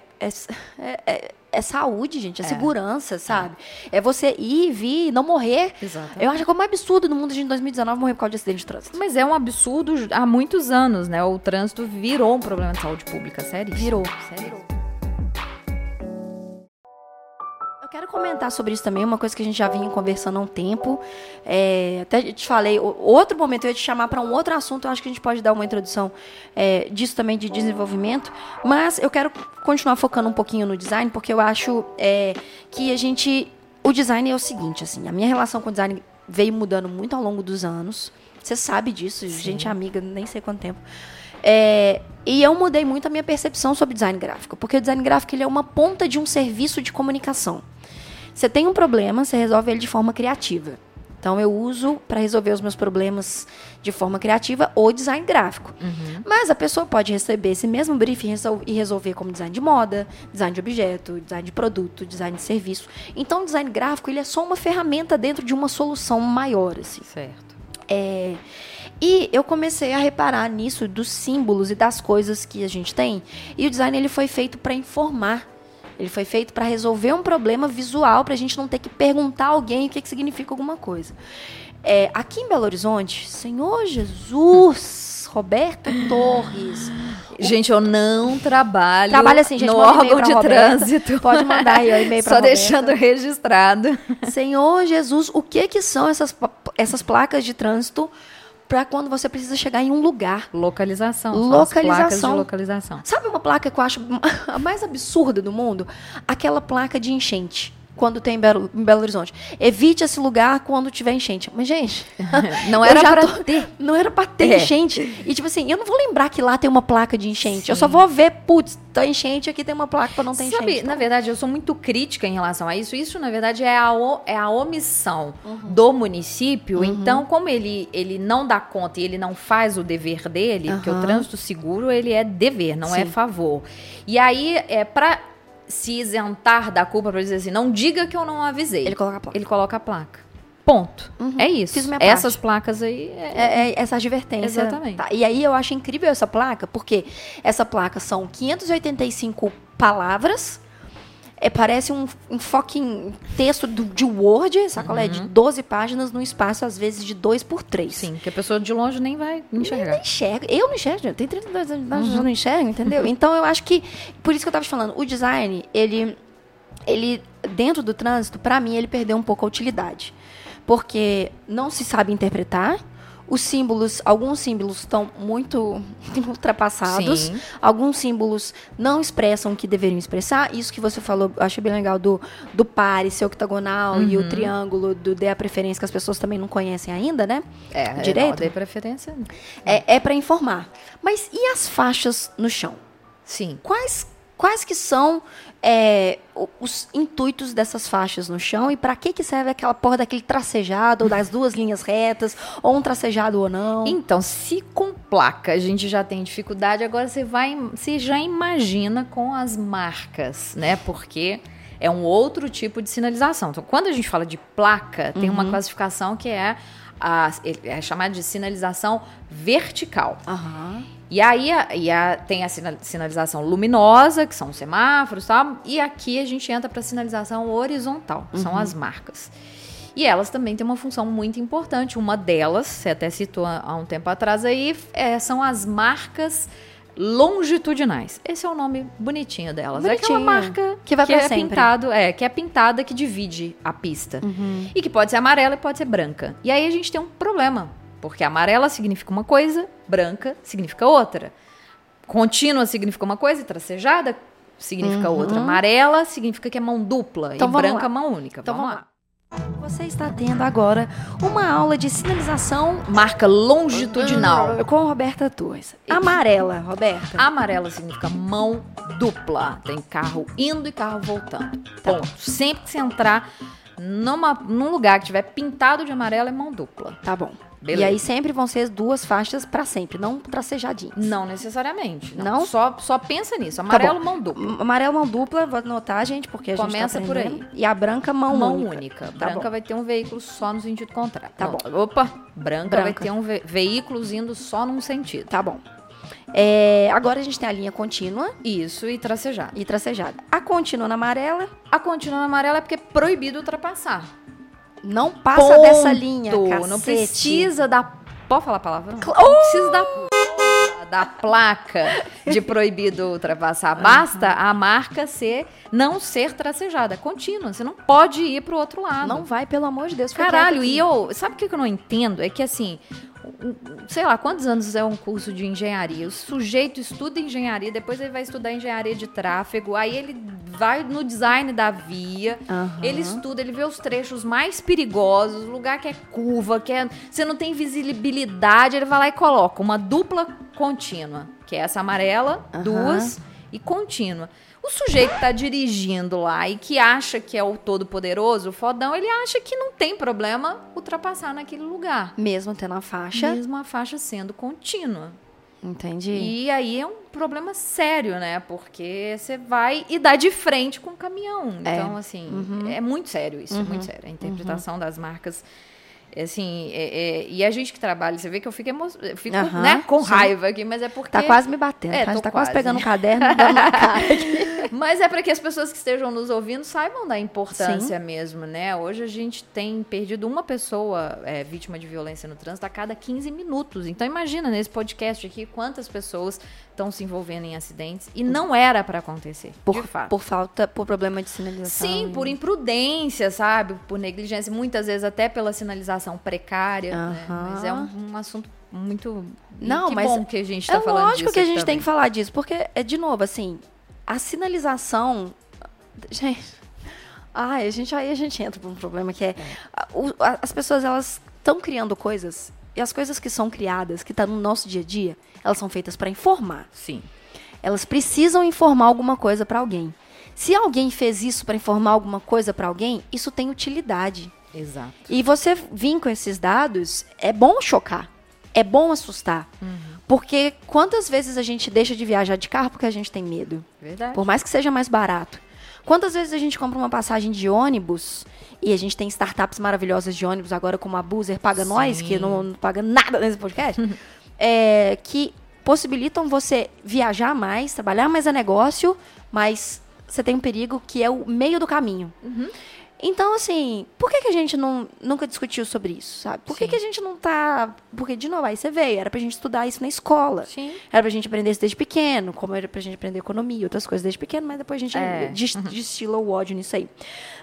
[SPEAKER 2] é, é é saúde, gente, é, é. segurança, sabe? É. é. você ir, vir, não morrer. Exatamente. Eu acho que é um absurdo no mundo de 2019 morrer por causa de acidente de trânsito.
[SPEAKER 1] Mas é um absurdo há muitos anos, né? O trânsito virou um problema de saúde pública, sério.
[SPEAKER 2] Virou, sério. Quero comentar sobre isso também, uma coisa que a gente já vinha conversando há um tempo. É, até te falei, outro momento eu ia te chamar para um outro assunto, eu acho que a gente pode dar uma introdução é, disso também de desenvolvimento, mas eu quero continuar focando um pouquinho no design, porque eu acho é, que a gente. O design é o seguinte, assim, a minha relação com o design veio mudando muito ao longo dos anos. Você sabe disso, Sim. gente amiga, nem sei quanto tempo. É, e eu mudei muito a minha percepção sobre design gráfico, porque o design gráfico ele é uma ponta de um serviço de comunicação. Você tem um problema, você resolve ele de forma criativa. Então eu uso para resolver os meus problemas de forma criativa o design gráfico. Uhum. Mas a pessoa pode receber esse mesmo briefing e resolver como design de moda, design de objeto, design de produto, design de serviço. Então o design gráfico ele é só uma ferramenta dentro de uma solução maior, assim.
[SPEAKER 1] Certo.
[SPEAKER 2] É, e eu comecei a reparar nisso dos símbolos e das coisas que a gente tem. E o design ele foi feito para informar Ele foi feito para resolver um problema visual, para a gente não ter que perguntar a alguém o que, que significa alguma coisa. É, aqui em Belo Horizonte, Senhor Jesus, Roberto Torres.
[SPEAKER 1] Gente, eu não trabalho
[SPEAKER 2] Trabalha assim, gente,
[SPEAKER 1] no órgão de
[SPEAKER 2] Roberta.
[SPEAKER 1] trânsito.
[SPEAKER 2] Pode mandar aí o e-mail para
[SPEAKER 1] Só deixando registrado.
[SPEAKER 2] Senhor Jesus, o que que são essas, essas placas de trânsito para quando você precisa chegar em um lugar?
[SPEAKER 1] Localização.
[SPEAKER 2] Localização.
[SPEAKER 1] localização.
[SPEAKER 2] Sabe uma placa que eu acho a mais absurda do mundo? Aquela placa de enchente quando tem em Belo, em Belo Horizonte. Evite esse lugar quando tiver enchente. Mas, gente,
[SPEAKER 1] não era para tô, ter.
[SPEAKER 2] Não era para ter é. enchente. E, tipo assim, eu não vou lembrar que lá tem uma placa de enchente. Sim. Eu só vou ver, putz, tá enchente, aqui tem uma placa para não ter
[SPEAKER 1] Sabe,
[SPEAKER 2] enchente.
[SPEAKER 1] na verdade, eu sou muito crítica em relação a isso. Isso, na verdade, é a, é a omissão uhum. do município. Uhum. Então, como ele, ele não dá conta e ele não faz o dever dele, uhum. porque o trânsito seguro, ele é dever, não é Sim. é favor. E aí, é para se isentar da culpa para dizer assim, não diga que eu não avisei.
[SPEAKER 2] Ele coloca a placa.
[SPEAKER 1] Ele coloca a placa. Ponto. Uhum. É isso. Essas placas aí.
[SPEAKER 2] É... É, é essa advertência.
[SPEAKER 1] Exatamente.
[SPEAKER 2] Tá. E aí eu acho incrível essa placa, porque essa placa são 585 palavras é, parece um, um fucking texto do, de Word, sacolé? Uhum. De 12 páginas num espaço, às vezes, de 2 por 3.
[SPEAKER 1] Sim, que a pessoa de longe nem vai enxergar. Nem,
[SPEAKER 2] enxerga. Eu não enxergo, eu tenho 32 anos, uhum. eu não enxergo, entendeu? Então, eu acho que, por isso que eu estava te falando, o design, ele, ele dentro do trânsito, para mim, ele perdeu um pouco a utilidade. Porque não se sabe interpretar, os símbolos, alguns símbolos estão muito ultrapassados, Sim. alguns símbolos não expressam o que deveriam expressar. Isso que você falou, eu achei bem legal do, do pare, ser octagonal uhum. e o uhum. triângulo, do dê a preferência, que as pessoas também não conhecem ainda, né?
[SPEAKER 1] É,
[SPEAKER 2] direito.
[SPEAKER 1] Dê preferência.
[SPEAKER 2] É, é para informar. Mas e as faixas no chão?
[SPEAKER 1] Sim.
[SPEAKER 2] Quais Quais que são é, os intuitos dessas faixas no chão e para que que serve aquela porra daquele tracejado ou das duas linhas retas ou um tracejado ou não?
[SPEAKER 1] Então, se com placa a gente já tem dificuldade, agora você vai, você já imagina com as marcas, né? Porque é um outro tipo de sinalização. Então, quando a gente fala de placa, tem uhum. uma classificação que é a, é chamada de sinalização vertical.
[SPEAKER 2] Uhum.
[SPEAKER 1] E aí a, e a, tem a sinalização luminosa, que são os semáforos e tal, e aqui a gente entra para a sinalização horizontal, que uhum. são as marcas. E elas também têm uma função muito importante. Uma delas, você até citou há um tempo atrás aí, é, são as marcas longitudinais. Esse é o nome bonitinho delas. Bonitinho. É aquela marca
[SPEAKER 2] que vai
[SPEAKER 1] que
[SPEAKER 2] é
[SPEAKER 1] sempre. pintado, é, que é pintada que divide a pista.
[SPEAKER 2] Uhum.
[SPEAKER 1] E que pode ser amarela e pode ser branca. E aí a gente tem um problema porque amarela significa uma coisa, branca significa outra. Contínua significa uma coisa tracejada significa uhum. outra. Amarela significa que é mão dupla então, e branca lá. mão única.
[SPEAKER 2] Então vamos, vamos lá. Você está tendo agora uma aula de sinalização
[SPEAKER 1] marca longitudinal
[SPEAKER 2] com Roberta Torres. Amarela, Roberta.
[SPEAKER 1] Amarela significa mão dupla. Tem carro indo e carro voltando. Tá. Ponto. Sempre que você entrar numa, num lugar que tiver pintado de amarelo é mão dupla.
[SPEAKER 2] Tá bom. Beleza. E aí sempre vão ser duas faixas para sempre, não tracejadinhas.
[SPEAKER 1] Não necessariamente. Não. não? Só, só pensa nisso. Tá Amarelo, tá mão dupla.
[SPEAKER 2] Amarelo, mão dupla, vou anotar, gente, porque a
[SPEAKER 1] Começa
[SPEAKER 2] gente
[SPEAKER 1] tá por aí.
[SPEAKER 2] E a branca, mão,
[SPEAKER 1] mão
[SPEAKER 2] única.
[SPEAKER 1] única. Tá branca bom. vai ter um veículo só no sentido contrário.
[SPEAKER 2] Tá bom.
[SPEAKER 1] Opa, branca, branca. vai ter um ve veículo indo só num sentido.
[SPEAKER 2] Tá bom. É, agora a gente tem a linha contínua.
[SPEAKER 1] Isso, e tracejada.
[SPEAKER 2] E tracejada. A contínua na amarela.
[SPEAKER 1] A contínua na amarela é porque é proibido ultrapassar.
[SPEAKER 2] Não passa Ponto. dessa linha, cacete.
[SPEAKER 1] Não precisa da... Pode falar a palavra? Não, oh! não precisa da da placa de proibido ultrapassar. Basta a marca ser não ser tracejada, contínua. Você não pode ir para o outro lado.
[SPEAKER 2] Não vai, pelo amor de Deus.
[SPEAKER 1] Caralho, e eu, sabe o que eu não entendo? É que assim, sei lá, quantos anos é um curso de engenharia? O sujeito estuda engenharia, depois ele vai estudar engenharia de tráfego, aí ele vai no design da via,
[SPEAKER 2] uhum.
[SPEAKER 1] ele estuda, ele vê os trechos mais perigosos, lugar que é curva, que é, você não tem visibilidade, ele vai lá e coloca uma dupla contínua, que é essa amarela, uhum. duas e contínua. O sujeito que tá dirigindo lá e que acha que é o todo-poderoso, o fodão, ele acha que não tem problema ultrapassar naquele lugar.
[SPEAKER 2] Mesmo tendo a faixa?
[SPEAKER 1] Mesmo a faixa sendo contínua.
[SPEAKER 2] Entendi.
[SPEAKER 1] E aí é um problema sério, né? Porque você vai e dá de frente com o caminhão. É. Então, assim, uhum. é muito sério isso, uhum. muito sério. A interpretação uhum. das marcas Assim, é, é, e a gente que trabalha, você vê que eu fico, emo... eu fico né, com sim. raiva aqui, mas é porque.
[SPEAKER 2] Tá quase me batendo, é, tá, tá quase pegando um caderno e dando na cara.
[SPEAKER 1] mas é para que as pessoas que estejam nos ouvindo saibam da importância sim. mesmo, né? Hoje a gente tem perdido uma pessoa é, vítima de violência no trânsito a cada 15 minutos. Então imagina nesse podcast aqui quantas pessoas estão se envolvendo em acidentes e não era para acontecer.
[SPEAKER 2] Por, por falta, por problema de sinalização.
[SPEAKER 1] Sim, por imprudência, sabe? Por negligência, muitas vezes até pela sinalização precária. Uh -huh. né? Mas é um, um, assunto muito.
[SPEAKER 2] Não,
[SPEAKER 1] que
[SPEAKER 2] mas
[SPEAKER 1] bom que a gente está é falando
[SPEAKER 2] lógico que a gente também. tem que falar disso, porque é de novo assim, a sinalização, gente. Ai, a gente aí a gente entra por um problema que é, é. As pessoas elas estão criando coisas e as coisas que são criadas, que estão tá no nosso dia a dia, elas são feitas para informar.
[SPEAKER 1] Sim.
[SPEAKER 2] Elas precisam informar alguma coisa para alguém. Se alguém fez isso para informar alguma coisa para alguém, isso tem utilidade.
[SPEAKER 1] Exato.
[SPEAKER 2] E você vir com esses dados, é bom chocar. É bom assustar. Uhum. Porque quantas vezes a gente deixa de viajar de carro porque a gente tem medo?
[SPEAKER 1] Verdade.
[SPEAKER 2] Por mais que seja mais barato. Quantas vezes a gente compra uma passagem de ônibus e a gente tem startups maravilhosas de ônibus agora, como a Boozer Paga Sim. Nós, que não, não, paga nada nesse podcast, é, que possibilitam você viajar mais, trabalhar mais a negócio, mas você tem um perigo que é o meio do caminho. Uhum. Então, assim, por que, que a gente não, nunca discutiu sobre isso, sabe? Por que, que a gente não tá. Porque, de novo, aí você veio, era pra gente estudar isso na escola.
[SPEAKER 1] Sim.
[SPEAKER 2] Era pra gente aprender isso desde pequeno, como era pra gente aprender economia, outras coisas desde pequeno, mas depois a gente é. uhum. destila o ódio nisso aí.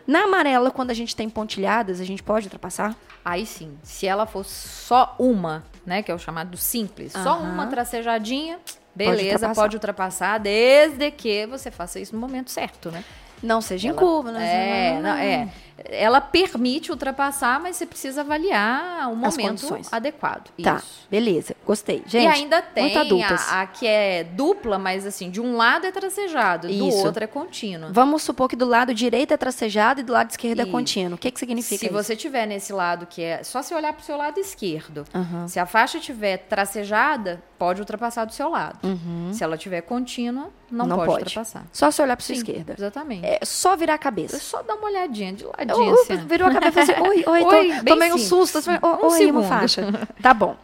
[SPEAKER 2] Na amarela, quando a gente tem pontilhadas, a gente pode ultrapassar?
[SPEAKER 1] Aí sim. Se ela for só uma, né, que é o chamado simples, uhum. só uma tracejadinha, beleza, pode ultrapassar. pode ultrapassar, desde que você faça isso no momento certo, né?
[SPEAKER 2] Não seja ela, em curva,
[SPEAKER 1] né? É, não, é ela permite ultrapassar, mas você precisa avaliar o momento adequado.
[SPEAKER 2] Tá, Isso. beleza, gostei. Gente,
[SPEAKER 1] e ainda tem a, a, que é dupla, mas assim, de um lado é tracejado, do Isso. outro é contínuo.
[SPEAKER 2] Vamos supor que do lado direito é tracejado e do lado esquerdo é Isso. é contínuo. O que, que significa
[SPEAKER 1] se
[SPEAKER 2] isso?
[SPEAKER 1] você tiver nesse lado que é só se olhar para o seu lado esquerdo, uhum. se a faixa tiver tracejada, pode ultrapassar do seu lado. Uhum. Se ela tiver contínua, não, não pode, pode, ultrapassar.
[SPEAKER 2] Só se olhar para sua esquerda.
[SPEAKER 1] Exatamente.
[SPEAKER 2] É só virar a cabeça. É
[SPEAKER 1] só dar uma olhadinha de lado
[SPEAKER 2] audiência. virou a cabeça assim, oi, oi, oi tô, tomei um susto. Assim, um oi, segundo. uma faixa. Tá bom.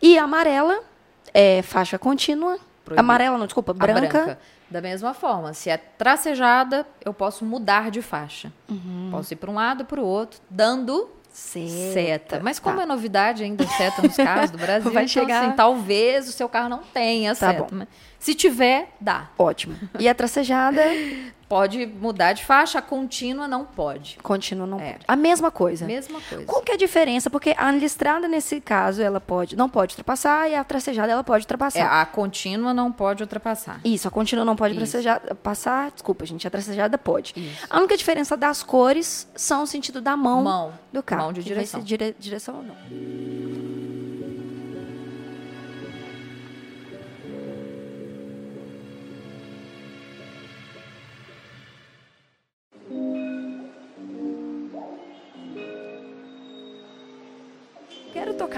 [SPEAKER 2] E amarela, é faixa contínua. Proibido. Amarela, não, desculpa, branca. branca.
[SPEAKER 1] Da mesma forma, se é tracejada, eu posso mudar de faixa. Uhum. Posso ir para um lado, para o outro, dando seta. seta. Mas como tá. é novidade ainda seta nos carros do Brasil,
[SPEAKER 2] vai então, chegar...
[SPEAKER 1] assim, talvez o seu carro não tenha tá seta. Bom. Se tiver, dá.
[SPEAKER 2] Ótimo. E a tracejada?
[SPEAKER 1] pode mudar de faixa, a contínua não pode.
[SPEAKER 2] Contínua não é. pode. A mesma coisa.
[SPEAKER 1] Mesma coisa.
[SPEAKER 2] Qual que é a diferença? Porque a listrada, nesse caso, ela pode, não pode ultrapassar e a tracejada, ela pode ultrapassar. É,
[SPEAKER 1] a contínua não pode ultrapassar.
[SPEAKER 2] Isso, a contínua não pode tracejar, passar. Desculpa, gente, a tracejada pode. Isso. A única diferença das cores são o sentido da mão, mão do carro.
[SPEAKER 1] Mão de direção. Dire,
[SPEAKER 2] direção ou não.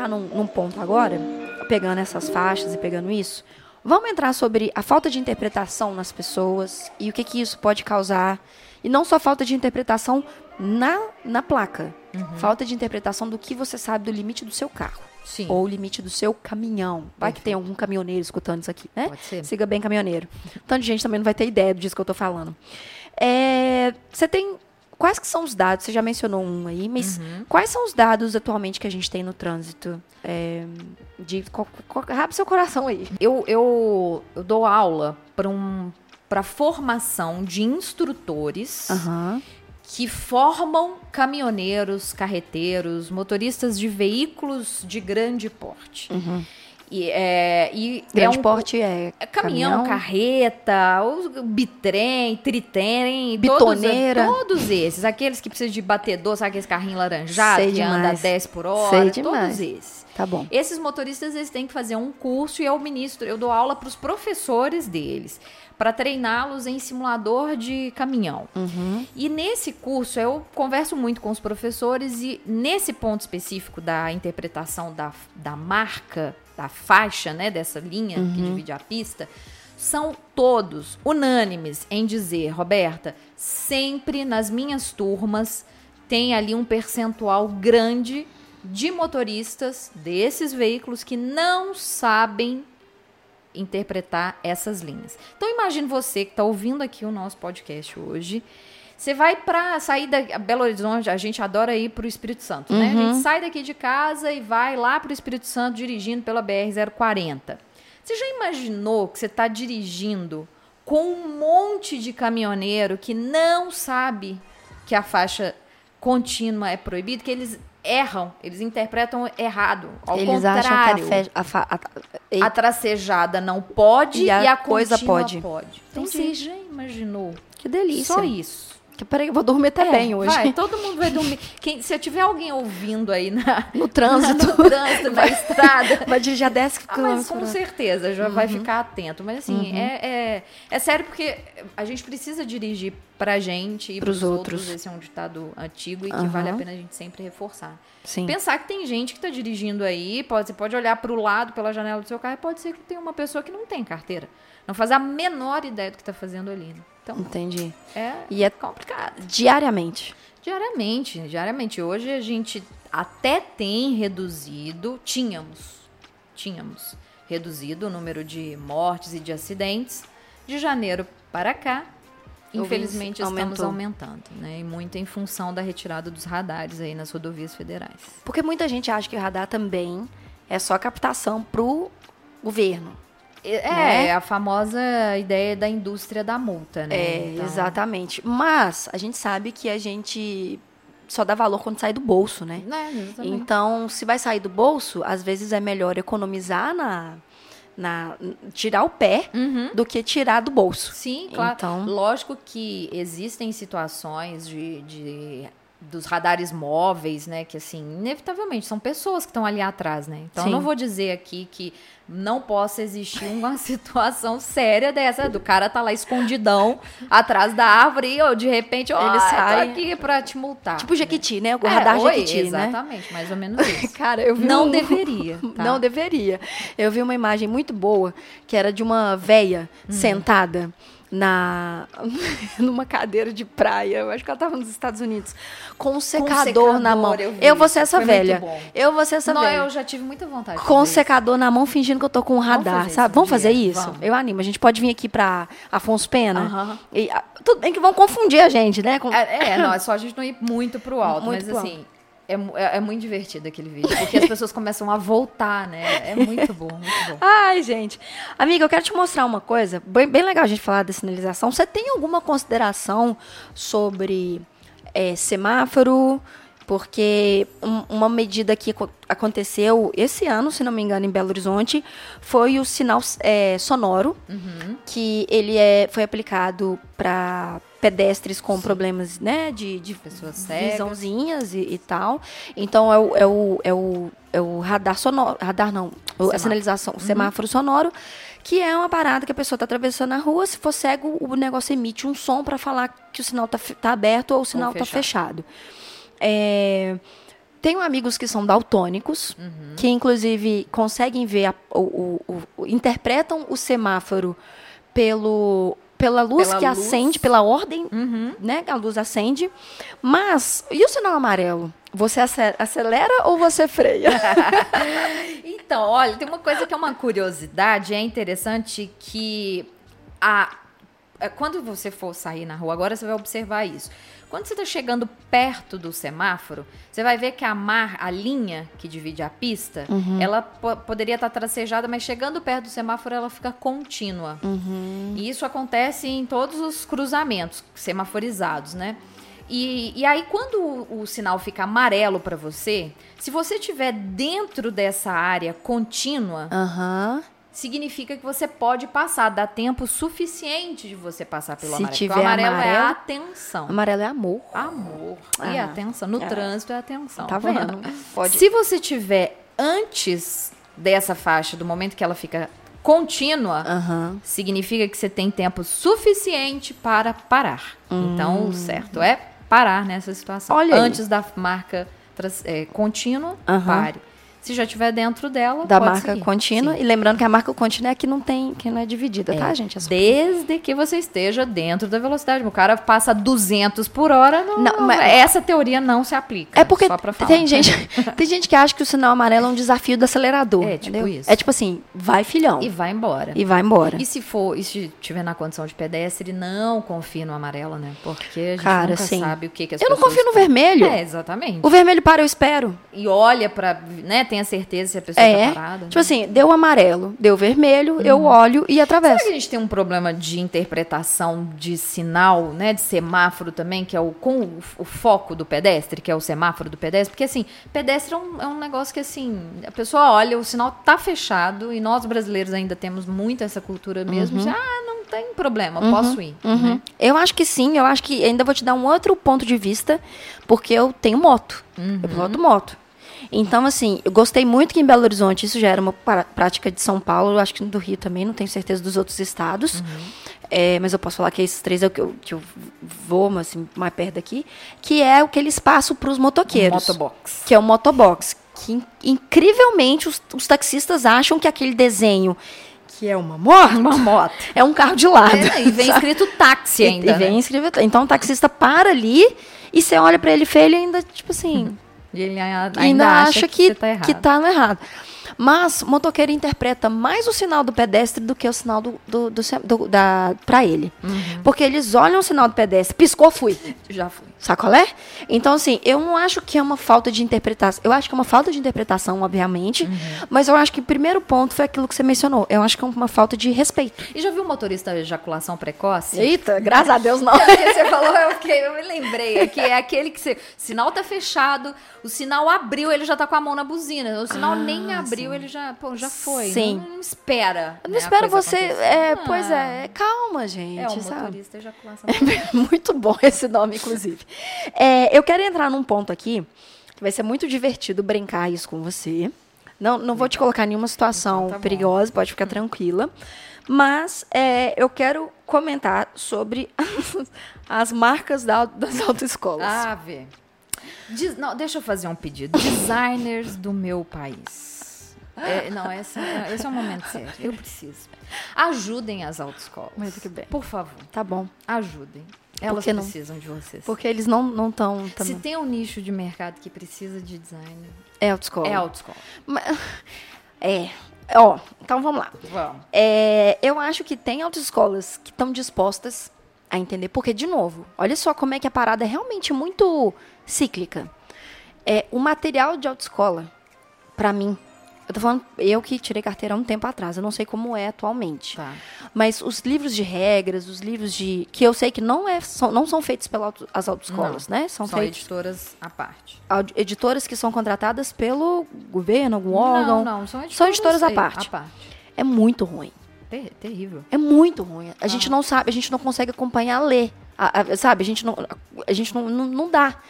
[SPEAKER 2] Tocar num, num ponto agora, pegando essas faixas e pegando isso. Vamos entrar sobre a falta de interpretação nas pessoas e o que, que isso pode causar. E não só falta de interpretação na, na placa. Uhum. Falta de interpretação do que você sabe do limite do seu carro.
[SPEAKER 1] Sim.
[SPEAKER 2] Ou o limite do seu caminhão. Vai que tem algum caminhoneiro escutando isso aqui, né?
[SPEAKER 1] Pode ser.
[SPEAKER 2] Siga bem, caminhoneiro. Tanto de gente também não vai ter ideia disso que eu estou falando. É, você tem Quais que são os dados? Você já mencionou um aí, mas uhum. quais são os dados atualmente que a gente tem no trânsito? É, de rabe seu coração aí.
[SPEAKER 1] Eu, eu, eu dou aula para um, para formação de instrutores
[SPEAKER 2] uhum.
[SPEAKER 1] que formam caminhoneiros, carreteiros, motoristas de veículos de grande porte.
[SPEAKER 2] Uhum.
[SPEAKER 1] E, é, e
[SPEAKER 2] Grande é um, porte é,
[SPEAKER 1] é caminhão, caminhão, carreta, bitrem, tritrem,
[SPEAKER 2] bitoneira.
[SPEAKER 1] Todos, todos esses. Aqueles que precisam de batedor, sabe aqueles carrinhos laranjados que
[SPEAKER 2] demais.
[SPEAKER 1] anda 10 por hora?
[SPEAKER 2] Sei demais.
[SPEAKER 1] Todos esses.
[SPEAKER 2] Tá bom.
[SPEAKER 1] Esses motoristas, eles têm que fazer um curso e eu ministro, eu dou aula para os professores deles para treiná-los em simulador de caminhão.
[SPEAKER 2] Uhum.
[SPEAKER 1] E nesse curso eu converso muito com os professores e nesse ponto específico da interpretação da, da marca da faixa, né, dessa linha uhum. que divide a pista, são todos unânimes em dizer, Roberta, sempre nas minhas turmas tem ali um percentual grande de motoristas desses veículos que não sabem interpretar essas linhas. Então imagine você que está ouvindo aqui o nosso podcast hoje. Você vai para sair da Belo Horizonte, a gente adora ir para o Espírito Santo, né? Uhum. A gente sai daqui de casa e vai lá para o Espírito Santo dirigindo pela BR 040. Você já imaginou que você está dirigindo com um monte de caminhoneiro que não sabe que a faixa contínua é proibida, que eles erram, eles interpretam errado. Ao
[SPEAKER 2] eles
[SPEAKER 1] contrário,
[SPEAKER 2] acham que a, fe, a,
[SPEAKER 1] a, a, tracejada não pode e a, e coisa pode.
[SPEAKER 2] pode.
[SPEAKER 1] Então você já imaginou?
[SPEAKER 2] Que delícia.
[SPEAKER 1] Só isso.
[SPEAKER 2] Que, peraí, eu vou dormir até é, bem hoje.
[SPEAKER 1] Vai, todo mundo vai dormir. Quem, se tiver alguém ouvindo aí na,
[SPEAKER 2] no trânsito,
[SPEAKER 1] no trânsito na estrada.
[SPEAKER 2] Vai dirigir a 10 km.
[SPEAKER 1] Ah, mas com certeza, já uhum. vai ficar atento. Mas assim, uhum. é, é, é, sério porque a gente precisa dirigir pra gente e pros, pros outros. outros. Esse é um ditado antigo e que uhum. vale a pena a gente sempre reforçar.
[SPEAKER 2] Sim.
[SPEAKER 1] Pensar que tem gente que tá dirigindo aí, pode, você pode olhar pro lado, pela janela do seu carro, e pode ser que tem uma pessoa que não tem carteira. Não faz a menor ideia do que tá fazendo ali. Né?
[SPEAKER 2] Então, Entendi.
[SPEAKER 1] É, e é complicado.
[SPEAKER 2] Diariamente.
[SPEAKER 1] Diariamente, diariamente. Hoje a gente até tem reduzido, tínhamos, tínhamos reduzido o número de mortes e de acidentes de janeiro para cá. Infelizmente estamos aumentando, né? E muito em função da retirada dos radares aí nas rodovias federais.
[SPEAKER 2] Porque muita gente acha que o radar também é só captação para o governo.
[SPEAKER 1] É, né? a famosa ideia da indústria da multa, né?
[SPEAKER 2] É, então... exatamente. Mas a gente sabe que a gente só dá valor quando sai do bolso, né?
[SPEAKER 1] É,
[SPEAKER 2] então, se vai sair do bolso, às vezes é melhor economizar na, na tirar o pé uhum. do que tirar do bolso.
[SPEAKER 1] Sim, claro. Então, lógico que existem situações de, de dos radares móveis, né? Que assim, inevitavelmente são pessoas que estão ali atrás, né? Então, não vou dizer aqui que não possa existir uma situação séria dessa do cara tá lá escondidão atrás da árvore e ou de repente ó, ele sai aqui para te multar.
[SPEAKER 2] Tipo Jequiti, né? O radar é, Jequiti,
[SPEAKER 1] oi, né? Exatamente, mais ou menos isso.
[SPEAKER 2] cara, eu vi
[SPEAKER 1] não
[SPEAKER 2] um...
[SPEAKER 1] deveria.
[SPEAKER 2] Tá? Não deveria. Eu vi uma imagem muito boa que era de uma véia hum. sentada na numa cadeira de praia, eu acho que ela estava nos Estados Unidos, com um secador, secador na mão. Eu, eu vou ser essa Foi velha. Eu vou ser essa
[SPEAKER 1] Não,
[SPEAKER 2] velha.
[SPEAKER 1] eu já tive muita vontade.
[SPEAKER 2] Com um secador na mão, fingindo que eu tô com um radar, Vamos sabe? Vamos fazer isso? Vamos. Eu animo. A gente pode vir aqui para Afonso Pena.
[SPEAKER 1] Uh -huh.
[SPEAKER 2] e, tudo bem que vão confundir a gente, né? Com...
[SPEAKER 1] É, é, não, é só a gente não ir muito pro alto, muito mas pro assim, alto. É, é, é, muito divertido aquele vídeo, porque as pessoas começam a voltar, né? É muito bom, muito bom.
[SPEAKER 2] Ai, gente. Amiga, eu quero te mostrar uma coisa. Bem, bem legal a gente falar da sinalização. Você tem alguma consideração sobre é, semáforo? Porque um, uma medida que aconteceu esse ano, se não me engano, em Belo Horizonte, foi o sinal é, sonoro,
[SPEAKER 1] uhum.
[SPEAKER 2] que ele é, foi aplicado para pedestres com Sim. problemas né, de, de
[SPEAKER 1] Pessoas
[SPEAKER 2] visãozinhas e, e, tal. Então é o, é o, é o, é o radar sonoro. Radar não, semáforo. a sinalização, o uhum. semáforo sonoro, que é uma parada que a pessoa está atravessando a rua, se for cego, o negócio emite um som para falar que o sinal está tá aberto ou o sinal está fechado. É, tenho amigos que são daltônicos, uhum. que inclusive conseguem ver, a, o, o, o, interpretam o semáforo pelo pela luz pela que luz. acende, pela ordem,
[SPEAKER 1] uhum.
[SPEAKER 2] né? A luz acende. Mas, e o sinal amarelo? Você acelera ou você freia?
[SPEAKER 1] então, olha, tem uma coisa que é uma curiosidade, é interessante que a, é, quando você for sair na rua, agora você vai observar isso. Quando você está chegando perto do semáforo, você vai ver que a mar, a linha que divide a pista, uhum. ela poderia estar tá tracejada, mas chegando perto do semáforo ela fica contínua.
[SPEAKER 2] Uhum.
[SPEAKER 1] E isso acontece em todos os cruzamentos semaforizados, né? E, e aí, quando o, o sinal fica amarelo para você, se você estiver dentro dessa área contínua,
[SPEAKER 2] uhum
[SPEAKER 1] significa que você pode passar, dá tempo suficiente de você passar pelo
[SPEAKER 2] Se
[SPEAKER 1] amarelo.
[SPEAKER 2] Tiver
[SPEAKER 1] o amarelo,
[SPEAKER 2] amarelo
[SPEAKER 1] é atenção.
[SPEAKER 2] Amarelo é amor.
[SPEAKER 1] Amor. Ah, e atenção. No
[SPEAKER 2] é.
[SPEAKER 1] trânsito é atenção.
[SPEAKER 2] Tá vendo?
[SPEAKER 1] Pode. Se você tiver antes dessa faixa, do momento que ela fica contínua,
[SPEAKER 2] uhum.
[SPEAKER 1] significa que você tem tempo suficiente para parar.
[SPEAKER 2] Hum.
[SPEAKER 1] Então, o certo é parar nessa situação.
[SPEAKER 2] Olha
[SPEAKER 1] antes aí. da marca é, contínua,
[SPEAKER 2] uhum.
[SPEAKER 1] pare. Se já estiver dentro dela,
[SPEAKER 2] da marca seguir. contínua. Sim. E lembrando que a marca contínua é que não tem, que não é dividida, tá, é, tá, gente?
[SPEAKER 1] Desde que você esteja dentro da velocidade. O cara passa 200 por hora, não, não mas, essa teoria não se aplica.
[SPEAKER 2] É porque tem gente, tem gente que acha que o sinal amarelo é um desafio do acelerador. É, tipo entendeu? isso. É tipo assim, vai filhão.
[SPEAKER 1] E vai embora.
[SPEAKER 2] E vai embora.
[SPEAKER 1] E se for, e se tiver na condição de pedestre, não confie no amarelo, né? Porque a gente
[SPEAKER 2] cara,
[SPEAKER 1] nunca
[SPEAKER 2] sim.
[SPEAKER 1] sabe o que, que as
[SPEAKER 2] Eu não confio no vermelho.
[SPEAKER 1] É, exatamente.
[SPEAKER 2] O vermelho para, eu espero.
[SPEAKER 1] E olha pra, né, tem a certeza se a pessoa é. tá parada.
[SPEAKER 2] Tipo né? assim, deu amarelo, deu vermelho, hum. eu olho e atravesso.
[SPEAKER 1] Será que a gente tem um problema de interpretação de sinal, né, de semáforo também, que é o com o, o foco do pedestre, que é o semáforo do pedestre? Porque assim, pedestre é um, é um negócio que assim, a pessoa olha, o sinal tá fechado e nós brasileiros ainda temos muito essa cultura mesmo. Uhum. De, ah, não tem problema, uhum. posso ir.
[SPEAKER 2] Uhum. Né? Eu acho que sim, eu acho que ainda vou te dar um outro ponto de vista, porque eu tenho moto. Uhum. Eu piloto moto. Então, assim, eu gostei muito que em Belo Horizonte isso já era uma prática de São Paulo, acho que do Rio também, não tenho certeza dos outros estados. Uhum. É, mas eu posso falar que esses três é o que eu, que eu vou, assim, mais perto daqui, que é aquele espaço para os motoqueiros.
[SPEAKER 1] Motobox.
[SPEAKER 2] Que é o motobox. Que incrivelmente os, os taxistas acham que aquele desenho que é uma moto,
[SPEAKER 1] uma moto.
[SPEAKER 2] é um carro de lado. É,
[SPEAKER 1] e vem escrito táxi ainda.
[SPEAKER 2] E, e vem né? escrito. Então o taxista para ali e você olha para ele feio e ainda, tipo assim.
[SPEAKER 1] E ele ainda, ainda acha, que, que, tá
[SPEAKER 2] que tá no errado. Mas o motoqueiro interpreta mais o sinal do pedestre do que o sinal do, do, do, do da para ele. Uhum. Porque eles olham o sinal do pedestre, piscou, fui.
[SPEAKER 1] Já fui.
[SPEAKER 2] Sacolé? Então, assim, eu não acho que é uma falta de interpretação. Eu acho que é uma falta de interpretação, obviamente. Uhum. Mas eu acho que o primeiro ponto foi aquilo que você mencionou. Eu acho que é uma falta de respeito.
[SPEAKER 1] E já viu o motorista ejaculação precoce?
[SPEAKER 2] Eita, graças a Deus não.
[SPEAKER 1] você falou, eu, fiquei, eu me lembrei. Que é aquele que você. Sinal tá fechado, o sinal abriu, ele já tá com a mão na buzina. O sinal ah, nem abriu, sim. ele já, pô, já foi.
[SPEAKER 2] Sim.
[SPEAKER 1] Não, não espera.
[SPEAKER 2] Não né, espera você. É, ah. Pois é, calma, gente. É, o
[SPEAKER 1] sabe? motorista ejaculação.
[SPEAKER 2] É muito bom esse nome, inclusive. É, eu quero entrar num ponto aqui que vai ser muito divertido brincar isso com você. Não, não vou te colocar em nenhuma situação então tá perigosa, pode ficar tranquila. Mas é, eu quero comentar sobre as marcas da, das autoescolas.
[SPEAKER 1] Ah, vê. Diz, não, deixa eu fazer um pedido. Designers do meu país. É, não, esse, é, esse é um momento sério. Eu preciso. Ajudem as autoescolas.
[SPEAKER 2] Muito que bem.
[SPEAKER 1] Por favor.
[SPEAKER 2] Tá bom.
[SPEAKER 1] Ajudem. Elas porque precisam não, de vocês.
[SPEAKER 2] Porque eles não estão.
[SPEAKER 1] Se tem um nicho de mercado que precisa de design.
[SPEAKER 2] É autoescola.
[SPEAKER 1] É autoescola.
[SPEAKER 2] É. Ó, então vamos lá.
[SPEAKER 1] Vamos.
[SPEAKER 2] É, eu acho que tem autoescolas que estão dispostas a entender. Porque, de novo, olha só como é que a parada é realmente muito cíclica. É, o material de autoescola, para mim, eu tô falando, eu que tirei carteira há um tempo atrás, eu não sei como é atualmente.
[SPEAKER 1] Tá.
[SPEAKER 2] Mas os livros de regras, os livros de. que eu sei que não, é, são, não são feitos pelas auto, autoescolas,
[SPEAKER 1] não,
[SPEAKER 2] né?
[SPEAKER 1] São, são feitos, editoras à parte.
[SPEAKER 2] Editoras que são contratadas pelo governo, algum órgão.
[SPEAKER 1] Não, não, são editoras,
[SPEAKER 2] são editoras à parte.
[SPEAKER 1] à parte.
[SPEAKER 2] É muito ruim.
[SPEAKER 1] Ter, terrível.
[SPEAKER 2] É muito ruim. A ah. gente não sabe, a gente não consegue acompanhar ler. A, a, sabe? A gente não. A gente não, não, não dá.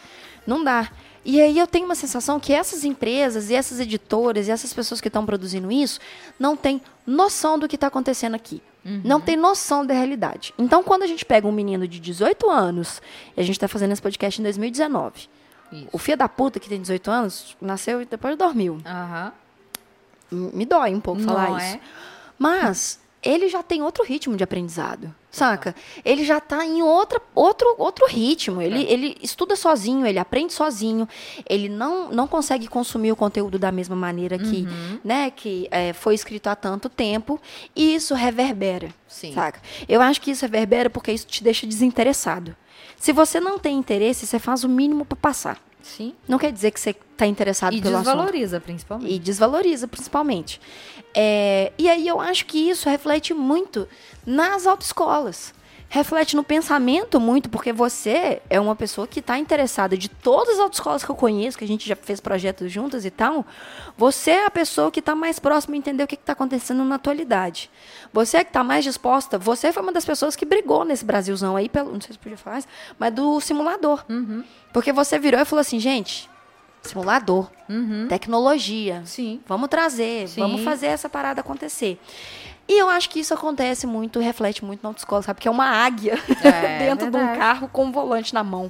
[SPEAKER 2] Não dá. E aí eu tenho uma sensação que essas empresas e essas editoras e essas pessoas que estão produzindo isso não têm noção do que está acontecendo aqui. Uhum. Não tem noção da realidade. Então, quando a gente pega um menino de 18 anos, e a gente está fazendo esse podcast em 2019, isso. o filho da puta que tem 18 anos nasceu e depois dormiu.
[SPEAKER 1] Uhum.
[SPEAKER 2] Me dói um pouco falar
[SPEAKER 1] não
[SPEAKER 2] isso.
[SPEAKER 1] É?
[SPEAKER 2] Mas ele já tem outro ritmo de aprendizado. Saca? Ele já está em outra, outro, outro ritmo. Ele, é. ele estuda sozinho, ele aprende sozinho. Ele não, não consegue consumir o conteúdo da mesma maneira que, uhum. né, que é, foi escrito há tanto tempo. E isso reverbera.
[SPEAKER 1] Sim.
[SPEAKER 2] Saca? Eu acho que isso reverbera porque isso te deixa desinteressado. Se você não tem interesse, você faz o mínimo para passar.
[SPEAKER 1] Sim.
[SPEAKER 2] Não quer dizer que você está interessado
[SPEAKER 1] e
[SPEAKER 2] pelo
[SPEAKER 1] assunto. E desvaloriza, principalmente.
[SPEAKER 2] E desvaloriza, principalmente. É, e aí eu acho que isso reflete muito nas autoescolas. Reflete no pensamento muito, porque você é uma pessoa que está interessada de todas as autoescolas que eu conheço, que a gente já fez projetos juntas e tal. Você é a pessoa que está mais próxima a entender o que está acontecendo na atualidade. Você é que está mais disposta. Você foi uma das pessoas que brigou nesse Brasilzão aí, pelo, não sei se podia falar, mas do simulador.
[SPEAKER 1] Uhum.
[SPEAKER 2] Porque você virou e falou assim, gente, simulador,
[SPEAKER 1] uhum.
[SPEAKER 2] tecnologia.
[SPEAKER 1] Sim.
[SPEAKER 2] Vamos trazer,
[SPEAKER 1] Sim.
[SPEAKER 2] vamos fazer essa parada acontecer. E eu acho que isso acontece muito, reflete muito na autoescola, sabe? Porque é uma águia é, dentro de um carro com um volante na mão.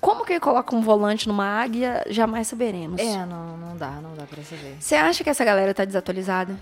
[SPEAKER 2] Como que ele coloca um volante numa águia, jamais saberemos.
[SPEAKER 1] É, não, não dá, não dá pra saber.
[SPEAKER 2] Você acha que essa galera tá desatualizada?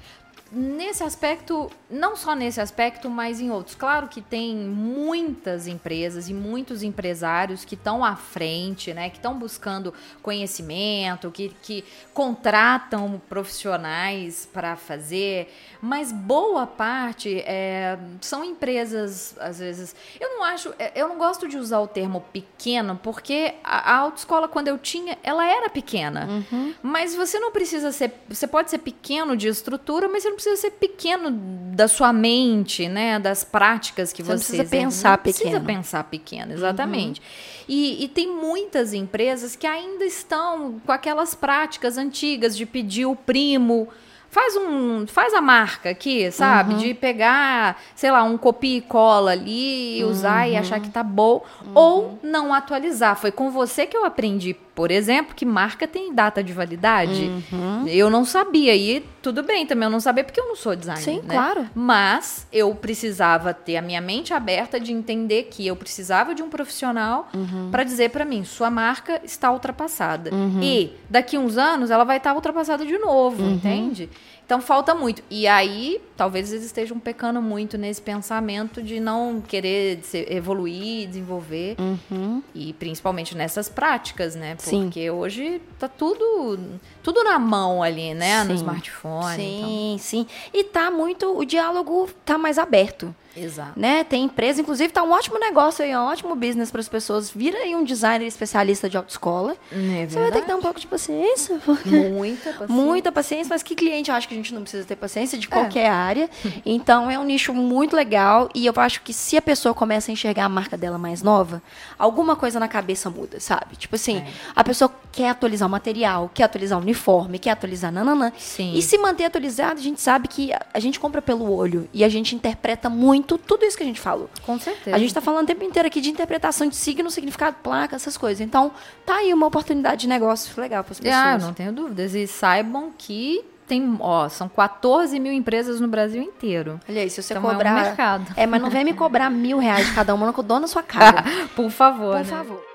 [SPEAKER 1] Nesse aspecto, não só nesse aspecto, mas em outros. Claro que tem muitas empresas e muitos empresários que estão à frente, né? Que estão buscando conhecimento, que, que contratam profissionais para fazer, mas boa parte é, são empresas, às vezes. Eu não acho, é, eu não gosto de usar o termo pequeno, porque a, a autoescola, quando eu tinha, ela era pequena. Uhum. Mas você não precisa ser. Você pode ser pequeno de estrutura, mas você não precisa ser pequeno da sua mente, né? Das práticas que você,
[SPEAKER 2] você precisa pensar pequeno.
[SPEAKER 1] Precisa pensar pequeno, exatamente. Uhum. E, e, tem muitas empresas que ainda estão com aquelas práticas antigas de pedir o primo faz um faz a marca aqui, sabe? Uhum. De pegar, sei lá, um copia e cola ali usar uhum. e achar que tá bom uhum. ou não atualizar. Foi com você que eu aprendi por exemplo, que marca tem data de validade. Uhum. Eu não sabia. E tudo bem também eu não sabia, porque eu não sou designer.
[SPEAKER 2] Sim,
[SPEAKER 1] né?
[SPEAKER 2] claro.
[SPEAKER 1] Mas eu precisava ter a minha mente aberta de entender que eu precisava de um profissional uhum. para dizer para mim: sua marca está ultrapassada. Uhum. E daqui uns anos ela vai estar ultrapassada de novo, uhum. entende? Então falta muito. E aí, talvez eles estejam pecando muito nesse pensamento de não querer evoluir, desenvolver. Uhum. E principalmente nessas práticas, né? Porque Sim. hoje tá tudo tudo na mão ali, né? Sim. No smartphone.
[SPEAKER 2] Sim, então. sim. E tá muito. O diálogo tá mais aberto.
[SPEAKER 1] Exato.
[SPEAKER 2] Né? Tem empresa, inclusive, tá um ótimo negócio aí, um ótimo business para as pessoas. Vira aí um designer especialista de autoescola. É Você vai ter que ter um pouco de paciência.
[SPEAKER 1] Muita paciência.
[SPEAKER 2] Muita paciência, mas que cliente acha que a gente não precisa ter paciência de é. qualquer é. área. Então é um nicho muito legal e eu acho que se a pessoa começa a enxergar a marca dela mais nova, alguma coisa na cabeça muda, sabe? Tipo assim, é. a pessoa quer atualizar o material, quer atualizar o uniforme, quer atualizar nananã. Sim. E se manter atualizado, a gente sabe que a gente compra pelo olho e a gente interpreta muito tudo isso que a gente falou.
[SPEAKER 1] Com certeza.
[SPEAKER 2] A gente está falando o tempo inteiro aqui de interpretação de signo, significado, placa, essas coisas. Então, tá aí uma oportunidade de negócio legal para as pessoas.
[SPEAKER 1] Ah, não tenho dúvidas. E saibam que tem, ó, são 14 mil empresas no Brasil inteiro.
[SPEAKER 2] Olha aí, se você então cobrar. É, um mercado. é, mas não vem me cobrar mil reais de cada uma, não que eu dou na sua cara.
[SPEAKER 1] Por favor.
[SPEAKER 2] Por né? favor.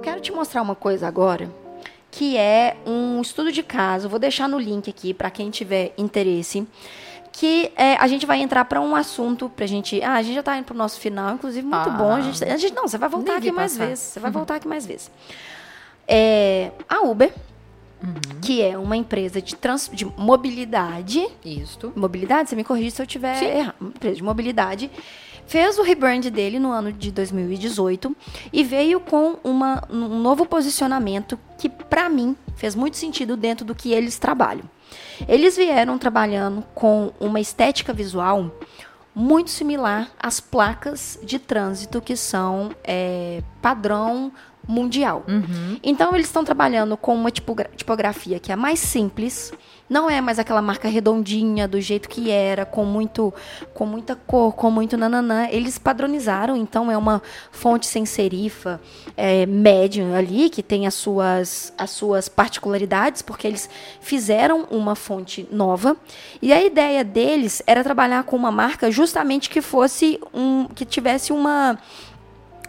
[SPEAKER 2] Eu quero te mostrar uma coisa agora, que é um estudo de caso. Vou deixar no link aqui para quem tiver interesse. Que é, a gente vai entrar para um assunto pra gente. Ah, a gente já tá indo pro nosso final, inclusive muito ah, bom. A gente, a gente, não, você vai voltar aqui mais passar. vezes. Você vai voltar aqui mais vezes. É, a Uber, Uhum. que é uma empresa de, trans, de mobilidade.
[SPEAKER 1] Isso.
[SPEAKER 2] Mobilidade, você me corrige se eu tiver errado. Empresa de mobilidade fez o rebrand dele no ano de 2018 e veio com uma, um novo posicionamento que, para mim, fez muito sentido dentro do que eles trabalham. Eles vieram trabalhando com uma estética visual muito similar às placas de trânsito que são é, padrão mundial. Uhum. Então eles estão trabalhando com uma tipografia que é mais simples, não é mais aquela marca redondinha do jeito que era, com muito com muita cor, com muito nananã. Eles padronizaram, então é uma fonte sem serifa, é, médium ali, que tem as suas, as suas particularidades, porque eles fizeram uma fonte nova. E a ideia deles era trabalhar com uma marca justamente que fosse um. que tivesse uma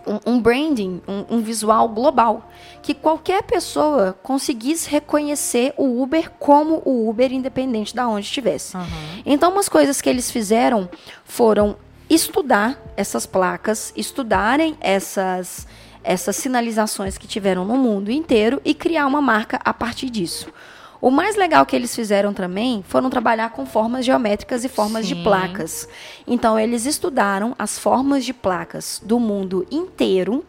[SPEAKER 2] um, um branding, um, um, visual global, que qualquer pessoa conseguisse reconhecer o Uber como o Uber, independente de onde estivesse. Uhum. Então, umas coisas que eles fizeram foram estudar essas placas, estudarem essas essas sinalizações que tiveram no mundo inteiro e criar uma marca a partir disso. O mais legal que eles fizeram também foram trabalhar com formas geométricas e formas Sim. de placas. Então, eles estudaram as formas de placas do mundo inteiro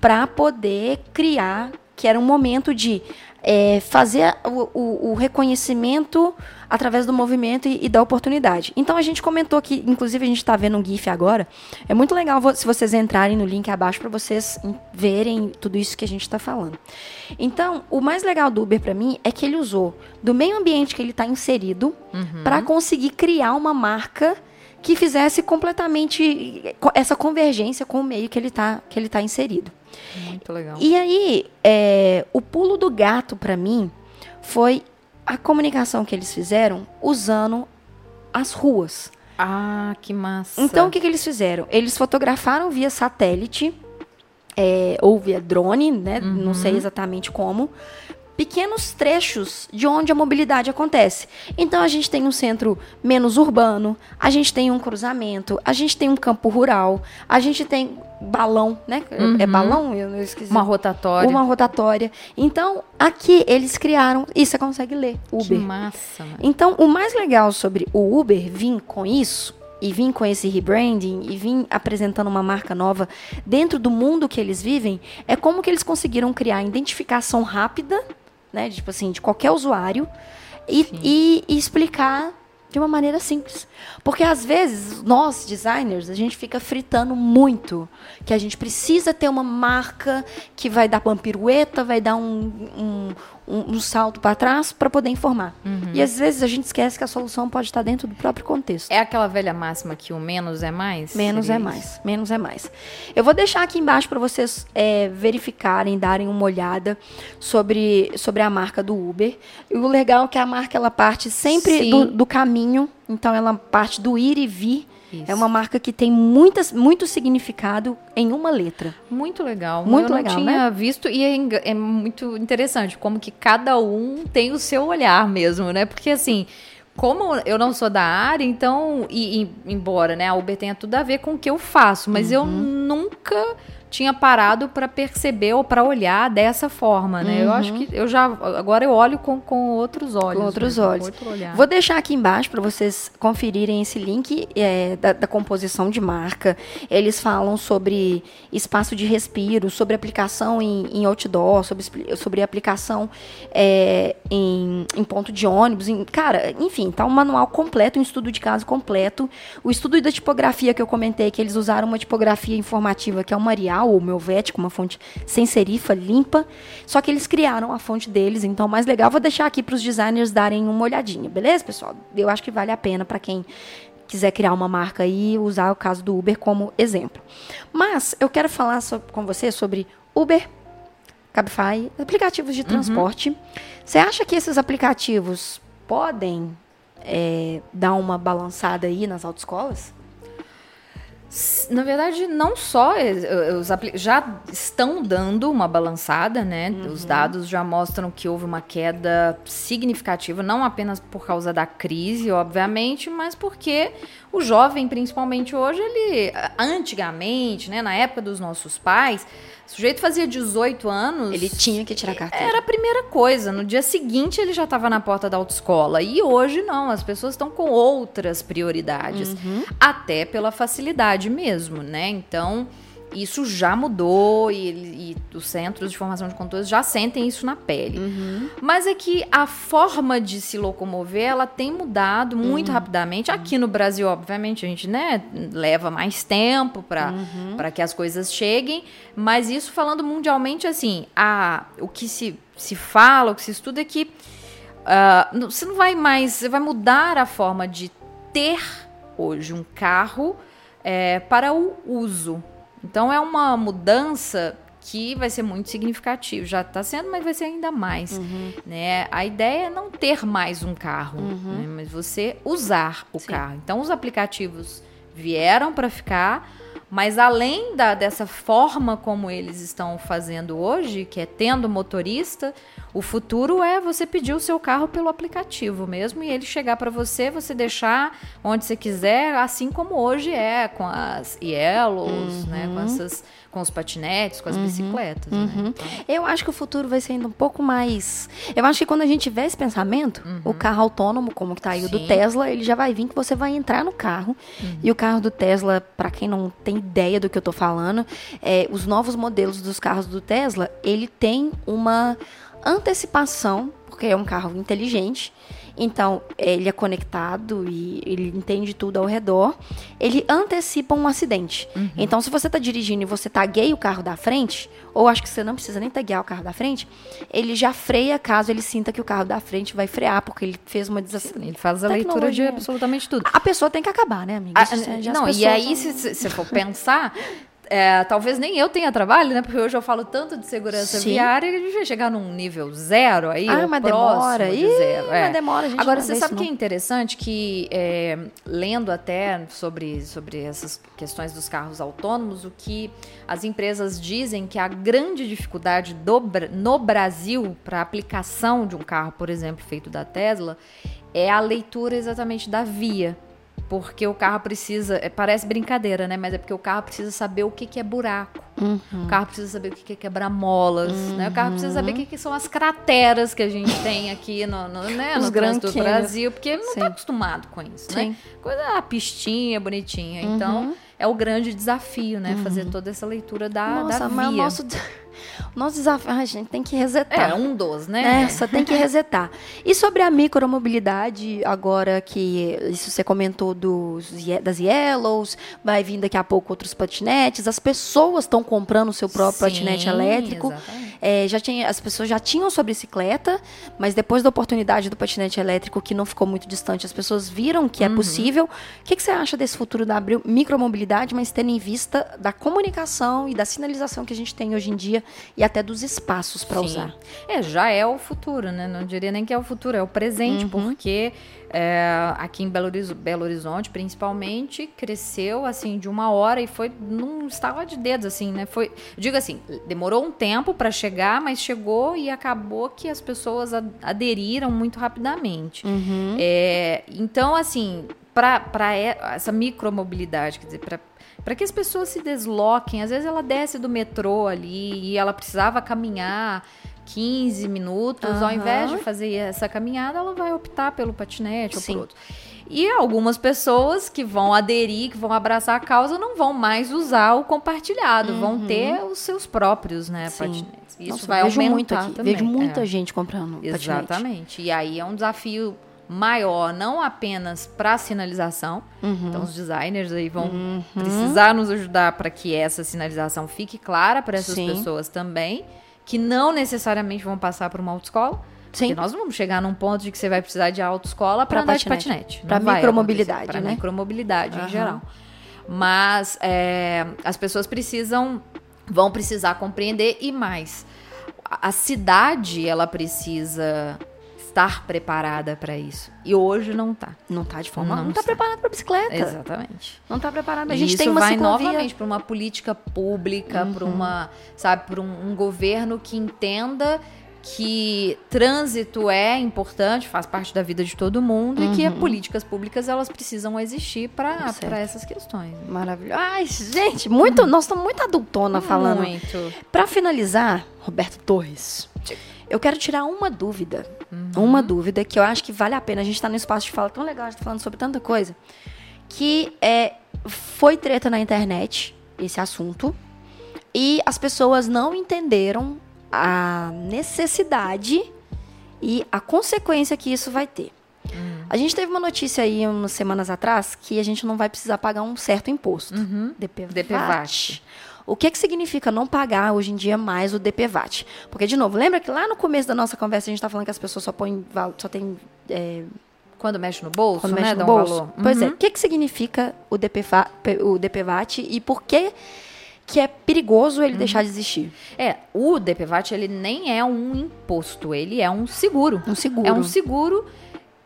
[SPEAKER 2] para poder criar, que era um momento de é, fazer o, o, o, reconhecimento através do movimento e, e, da oportunidade. Então a gente comentou que, inclusive a gente está vendo um GIF agora. É muito legal se vocês entrarem no link abaixo para vocês verem tudo isso que a gente está falando. Então, o mais legal do Uber para mim é que ele usou do meio ambiente que ele está inserido uhum. para conseguir criar uma marca que fizesse completamente essa convergência com o meio que ele está que ele tá inserido.
[SPEAKER 1] Muito legal.
[SPEAKER 2] E aí, é, o pulo do gato para mim foi a comunicação que eles fizeram usando as ruas.
[SPEAKER 1] Ah, que massa.
[SPEAKER 2] Então, o que, que eles fizeram? Eles fotografaram via satélite, é, ou via drone, né? Uhum. Não sei exatamente como, pequenos trechos de onde a mobilidade acontece. Então a gente tem um centro menos urbano, a gente tem um cruzamento, a gente tem um campo rural, a gente tem balão, né? É uhum. É balão? Eu esqueci.
[SPEAKER 1] Uma rotatória.
[SPEAKER 2] Uma rotatória. Então, aqui eles criaram, e você consegue ler, Uber. Que
[SPEAKER 1] massa. Mano.
[SPEAKER 2] Então, o mais legal sobre o Uber vir com isso e vir com esse rebranding e vir apresentando uma marca nova dentro do mundo que eles vivem, é como que eles conseguiram criar identificação rápida né? Tipo assim, de qualquer usuário. E, e, e, explicar de uma maneira simples. Porque às vezes, nós, designers, a gente fica fritando muito. Que a gente precisa ter uma marca que vai dar uma pirueta, vai dar um, um, um, um salto para trás para poder informar. Uhum. E às vezes a gente esquece que a solução pode estar dentro do próprio contexto.
[SPEAKER 1] É aquela velha máxima que o menos é mais?
[SPEAKER 2] Menos é mais. Menos é mais. Eu vou deixar aqui embaixo para vocês é, verificarem, darem uma olhada sobre, sobre a marca do Uber. E o legal é que a marca ela parte sempre do, do caminho, então ela parte do ir e vir isso. É uma marca que tem muitas, muito significado em uma letra.
[SPEAKER 1] Muito legal.
[SPEAKER 2] Muito
[SPEAKER 1] eu
[SPEAKER 2] legal,
[SPEAKER 1] não tinha né? visto e é, é muito interessante como que cada um tem o seu olhar mesmo, né? Porque assim, como eu não sou da área, então, e, e, embora né, a Uber tenha tudo a ver com o que eu faço, mas uhum. eu nunca tinha parado para perceber ou para olhar dessa forma, né? Uhum. Eu acho que eu já agora eu olho com, com outros olhos.
[SPEAKER 2] Com outros né? olhos. Com Vou deixar aqui embaixo para vocês conferirem esse link é, da, da, composição de marca. Eles falam sobre espaço de respiro, sobre aplicação em, em outdoor, sobre, sobre aplicação é, em, em ponto de ônibus. Em, cara, enfim, tá um manual completo, um estudo de caso completo. O estudo da tipografia que eu comentei, que eles usaram uma tipografia informativa que é o Marial Real ou Melvético, uma fonte sem serifa, limpa. Só que eles criaram a fonte deles, então mais legal. Vou deixar aqui para os designers darem uma olhadinha, beleza, pessoal? Eu acho que vale a pena para quem quiser criar uma marca e usar o caso do Uber como exemplo. Mas eu quero falar sobre, com você sobre Uber, Cabify, aplicativos de uhum. transporte. Uhum. Você acha que esses aplicativos podem é, dar uma balançada aí nas autoescolas?
[SPEAKER 1] Na verdade, não só os já estão dando uma balançada, né? Uhum. Os dados já mostram que houve uma queda significativa, não apenas por causa da crise, obviamente, mas porque o jovem, principalmente hoje, ele antigamente, né, na época dos nossos pais, o sujeito fazia 18 anos.
[SPEAKER 2] Ele tinha que tirar carteira.
[SPEAKER 1] Era a primeira coisa. No dia seguinte ele já estava na porta da autoescola. E hoje não, as pessoas estão com outras prioridades. Uhum. Até pela facilidade mesmo, né? Então isso já mudou e, e, os centros de formação de condutores já sentem isso na pele. Uhum. Mas é que a forma de se locomover, ela tem mudado muito uhum. rapidamente. Aqui no Brasil, obviamente, a gente né, leva mais tempo para uhum. que as coisas cheguem, mas isso falando mundialmente, assim, a, o que se, se fala, o que se estuda é que uh, você não vai mais, você vai mudar a forma de ter hoje um carro é, para o uso. Então é uma mudança que vai ser muito significativo. Já está sendo, mas vai ser ainda mais. Uhum. Né? A ideia é não ter mais um carro, uhum. né? mas você usar o Sim. carro. Então os aplicativos vieram para ficar, mas além da, dessa forma como eles estão fazendo hoje, que é tendo motorista, o futuro é você pedir o seu carro pelo aplicativo mesmo e ele chegar para você, você deixar onde você quiser, assim como hoje é com as Yellows, uhum. né, com essas com os patinetes, com as uhum. bicicletas. Né? Uhum. Né? Então...
[SPEAKER 2] Eu acho que o futuro vai ser ainda um pouco mais. Eu acho que quando a gente tiver esse pensamento, o uhum. carro autônomo, como que tá aí o do Tesla, ele já vai vir que você vai entrar no carro. Uhum. E o carro do Tesla, para quem não tem ideia do que eu tô falando, é, os novos modelos dos carros do Tesla, ele tem uma antecipação, porque é um carro inteligente. Então, ele é conectado e ele entende tudo ao redor. Ele antecipa um acidente. Uhum. Então, se você está dirigindo e você tagueia o carro da frente, ou acho que você não precisa nem taguear o carro da frente, ele já freia caso ele sinta que o carro da frente vai frear, porque ele fez uma desaceleração.
[SPEAKER 1] Ele faz a leitura de absolutamente tudo.
[SPEAKER 2] A pessoa tem que acabar, né, amiga? A,
[SPEAKER 1] não, e aí, se você for pensar, é, talvez nem eu tenha trabalho, né? Porque hoje eu falo tanto de segurança Sim. viária que a gente vai chegar num nível zero aí,
[SPEAKER 2] ah, mas demora.
[SPEAKER 1] De zero.
[SPEAKER 2] É. Mas demora, gente
[SPEAKER 1] Agora, você sabe o que é interessante? Que, é, lendo até sobre, sobre essas questões dos carros autônomos, o que as empresas dizem que a grande dificuldade do, no Brasil para aplicação de um carro, por exemplo, feito da Tesla, é a leitura exatamente da via porque o carro precisa. É, parece brincadeira, né? Mas é porque o carro precisa saber o que, que é buraco. Uhum. O carro precisa saber o que, que é quebrar molas. Uhum. Né? O carro precisa saber o que, que são as crateras que a gente tem aqui no, no, né? no trânsito do Brasil, porque ele não está acostumado com isso, né? Sim. né? Coisa, a pistinha bonitinha. Então, uhum. é o grande desafio, né? Fazer uhum. toda essa leitura da, Nossa, da via. Mas
[SPEAKER 2] nosso nosso desafio, a gente tem que resetar.
[SPEAKER 1] É, um dos, né?
[SPEAKER 2] É, só tem que resetar. E sobre a micromobilidade, agora que isso você comentou dos, das Yellows, vai vir daqui a pouco outros patinetes, as pessoas estão comprando o seu próprio Sim, patinete elétrico. É, já tinha, as pessoas já tinham sua bicicleta, mas depois da oportunidade do patinete elétrico, que não ficou muito distante, as pessoas viram que é uhum. possível. O que, que você acha desse futuro da micromobilidade, mas tendo em vista da comunicação e da sinalização que a gente tem hoje em dia e até dos espaços para usar.
[SPEAKER 1] É, já é o futuro, né? Não diria nem que é o futuro, é o presente, uhum. porque é, aqui em Belo Horizonte, Belo Horizonte, principalmente, cresceu assim de uma hora e foi num estava de dedos, assim, né? Foi, digo assim, demorou um tempo para chegar, mas chegou e acabou que as pessoas aderiram muito rapidamente. Uhum. É, então, assim, para essa micromobilidade, quer dizer, para para que as pessoas se desloquem. Às vezes ela desce do metrô ali e ela precisava caminhar 15 minutos, uhum. ao invés de fazer essa caminhada, ela vai optar pelo patinete Sim. ou por outro. E algumas pessoas que vão aderir, que vão abraçar a causa, não vão mais usar o compartilhado, uhum. vão ter os seus próprios, né, patinetes.
[SPEAKER 2] Isso Nossa, vai vejo aumentar muito aqui. também. Vejo muita é. gente comprando
[SPEAKER 1] Exatamente.
[SPEAKER 2] Patinete.
[SPEAKER 1] E aí é um desafio maior, não apenas para sinalização. Uhum. Então, os designers aí vão uhum. precisar nos ajudar para que essa sinalização fique clara para essas Sim. pessoas também, que não necessariamente vão passar por uma autoescola. Sim. Porque nós não vamos chegar num ponto de que você vai precisar de autoescola para andar patinete. de patinete.
[SPEAKER 2] Para micromobilidade,
[SPEAKER 1] Para
[SPEAKER 2] né?
[SPEAKER 1] micromobilidade uhum. em geral. Mas é, as pessoas precisam, vão precisar compreender e mais. A cidade, ela precisa estar preparada para isso. E hoje não tá.
[SPEAKER 2] Não tá de forma. Não, não tá preparada para bicicleta.
[SPEAKER 1] Exatamente.
[SPEAKER 2] Não tá preparada.
[SPEAKER 1] A gente tem uma vai ciclovia. novamente para uma política pública, uhum. para uma, sabe, para um, um governo que entenda que trânsito é importante, faz parte da vida de todo mundo uhum. e que as uhum. políticas públicas elas precisam existir para essas questões.
[SPEAKER 2] Maravilhoso. Ai, gente, muito, uhum. nós estamos muito adultona falando. Muito. Para finalizar, Roberto Torres. Eu quero tirar uma dúvida. Uhum. Uma dúvida que eu acho que vale a pena. A gente está num espaço de fala tão legal, a gente tá falando sobre tanta coisa. Que é, foi treta na internet, esse assunto. E as pessoas não entenderam a necessidade e a consequência que isso vai ter. Uhum. A gente teve uma notícia aí umas semanas atrás que a gente não vai precisar pagar um certo imposto.
[SPEAKER 1] Uhum. DPVAT. DPVAT.
[SPEAKER 2] O que, que significa não pagar hoje em dia mais o DPVAT? Porque, de novo, lembra que lá no começo da nossa conversa a gente está falando que as pessoas só põem. só tem. É,
[SPEAKER 1] quando mexe no bolso,
[SPEAKER 2] quando
[SPEAKER 1] né?
[SPEAKER 2] mexe no bolso. Um pois é. Uhum. O que, que significa o, o DPVAT e por que que é perigoso ele uhum. deixar de existir.
[SPEAKER 1] É, o DPVAT ele nem é um imposto, ele é um seguro.
[SPEAKER 2] Um seguro.
[SPEAKER 1] É um seguro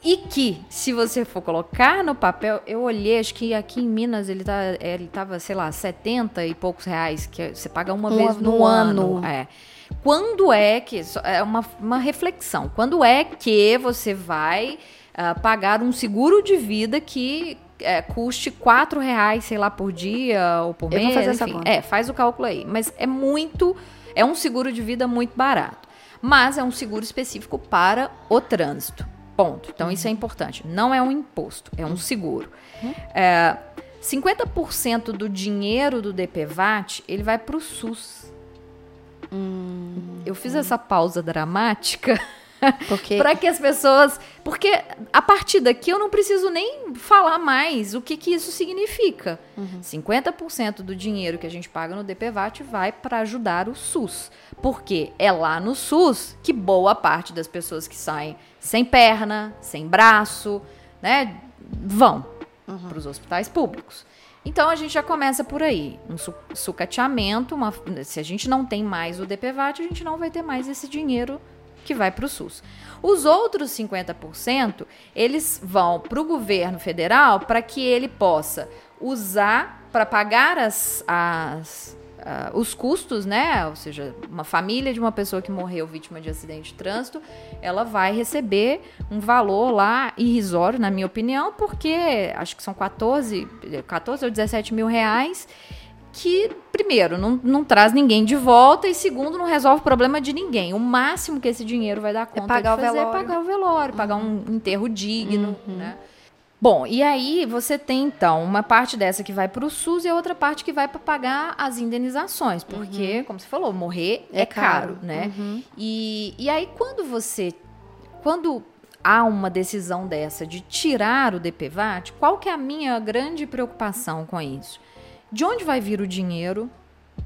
[SPEAKER 1] e que, se você for colocar no papel, eu olhei, acho que aqui em Minas ele, tá, ele tava, sei lá, 70 e poucos reais, que você paga uma um, vez no, no ano. ano. É. Quando é que. É uma, uma reflexão. Quando é que você vai uh, pagar um seguro de vida que é, custe quatro reais, sei lá, por dia ou por mês?
[SPEAKER 2] Eu vou fazer enfim,
[SPEAKER 1] essa conta. É, faz o cálculo aí. Mas é muito. É um seguro de vida muito barato. Mas é um seguro específico para o trânsito. Ponto. Então, isso é uhum. importante. Não é um imposto, é um seguro. Uhum. É, 50% do dinheiro do DPVAT, ele vai para o SUS. Hum. Eu fiz essa pausa dramática para que as pessoas. Porque a partir daqui eu não preciso nem falar mais o que, que isso significa. Uhum. 50% do dinheiro que a gente paga no DPVAT vai para ajudar o SUS. Porque é lá no SUS que boa parte das pessoas que saem sem perna, sem braço, né, vão uhum. para os hospitais públicos. Então a gente já começa por aí, um sucateamento, uma, se a gente não tem mais o DPVAT, a gente não vai ter mais esse dinheiro que vai para o SUS. Os outros 50%, eles vão para o governo federal para que ele possa usar para pagar as, as uh, os custos, né? Ou seja, uma família de uma pessoa que morreu vítima de acidente de trânsito, ela vai receber um valor lá irrisório, na minha opinião, porque acho que são 14, 14 ou 17 mil reais que, primeiro, não, não traz ninguém de volta e, segundo, não resolve o problema de ninguém. O máximo que esse dinheiro vai dar é conta é pagar de fazer é pagar o velório, uhum. pagar um enterro digno, uhum. né? Bom, e aí você tem então uma parte dessa que vai para o SUS e a outra parte que vai para pagar as indenizações, porque, uhum. como você falou, morrer é, é caro, caro, né? Uhum. E, e aí quando você, quando há uma decisão dessa de tirar o DPVAT, qual que é a minha grande preocupação com isso? De onde vai vir o dinheiro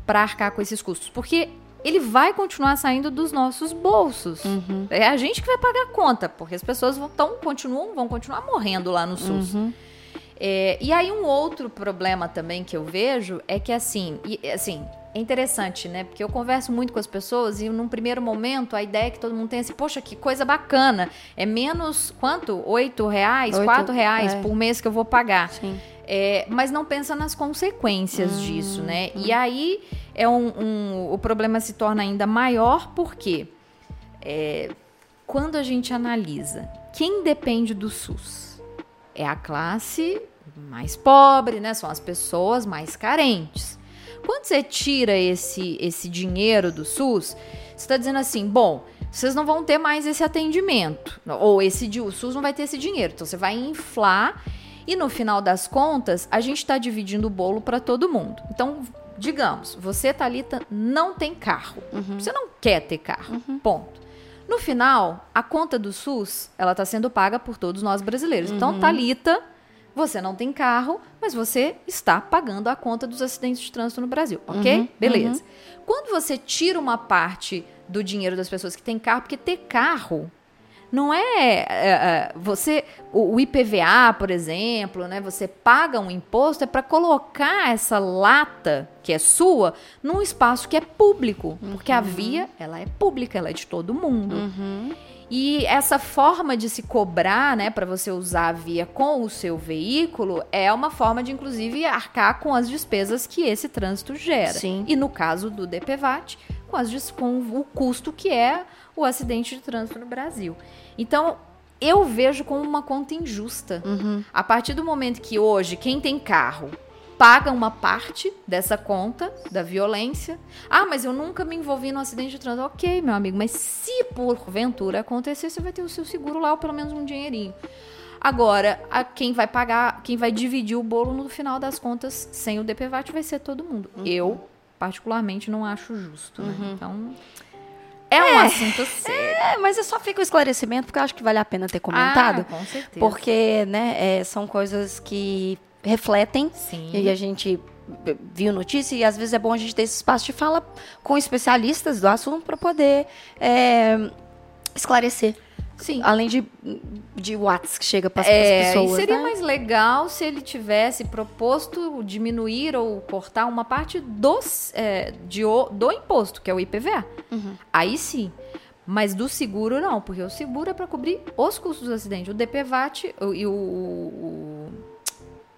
[SPEAKER 1] para arcar com esses custos? Porque ele vai continuar saindo dos nossos bolsos. Uhum. É a gente que vai pagar a conta, porque as pessoas vão, tão, continuam, vão continuar morrendo lá no SUS. Uhum. É, e aí um outro problema também que eu vejo é que assim, e, assim, é interessante, né? Porque eu converso muito com as pessoas e num primeiro momento a ideia é que todo mundo tem assim, poxa, que coisa bacana. É menos quanto? Oito reais, Oito, quatro reais é. por mês que eu vou pagar. Sim. É, mas não pensa nas consequências hum, disso, né? Hum. E aí é um, um, o problema se torna ainda maior porque é, quando a gente analisa quem depende do SUS é a classe mais pobre, né? São as pessoas mais carentes. Quando você tira esse, esse dinheiro do SUS, você está dizendo assim, bom, vocês não vão ter mais esse atendimento, ou esse o SUS não vai ter esse dinheiro, então você vai inflar e no final das contas, a gente está dividindo o bolo para todo mundo. Então, digamos, você, Talita, não tem carro. Uhum. Você não quer ter carro. Uhum. Ponto. No final, a conta do SUS, ela está sendo paga por todos nós brasileiros. Então, uhum. Então, Talita, você não tem carro, mas você está pagando a conta dos acidentes de trânsito no Brasil, ok? Uhum. Beleza. Uhum. Quando você tira uma parte do dinheiro das pessoas que têm carro, porque ter carro não é, é, é você o, o, IPVA, por exemplo, né? Você paga um imposto é para colocar essa lata que é sua num espaço que é público, uhum. porque a via ela é pública, ela é de todo mundo. Uhum. E essa forma de se cobrar, né, para você usar a via com o seu veículo, é uma forma de, inclusive, arcar com as despesas que esse trânsito gera. Sim. E no caso do DPVAT, com, as, com o custo que é o acidente de trânsito no Brasil. Então, eu vejo como uma conta injusta. Uhum. A partir do momento que hoje, quem tem carro paga uma parte dessa conta da violência. Ah, mas eu nunca me envolvi no acidente de trânsito. Ok, meu amigo, mas se porventura acontecer, você vai ter o seu seguro lá ou pelo menos um dinheirinho. Agora, a quem vai pagar, quem vai dividir o bolo no final das contas sem o DPVAT vai ser todo mundo. Uhum. Eu, particularmente, não acho justo. Né? Uhum. Então. É, é um assunto sério. É,
[SPEAKER 2] mas eu só fico o esclarecimento, porque eu acho que vale a pena ter comentado. Ah, com certeza. Porque, né, é, são coisas que refletem. Sim. E a gente viu notícia e às vezes é bom a gente ter esse espaço de fala com especialistas do assunto para poder é, esclarecer. Sim. Além de, de watts que chega para as é, pessoas.
[SPEAKER 1] E seria
[SPEAKER 2] né?
[SPEAKER 1] mais legal se ele tivesse proposto diminuir ou cortar uma parte dos, é, de, do imposto, que é o IPVA. Uhum. Aí sim. Mas do seguro não, porque o seguro é para cobrir os custos do acidente. O DPVAT e o, o, o,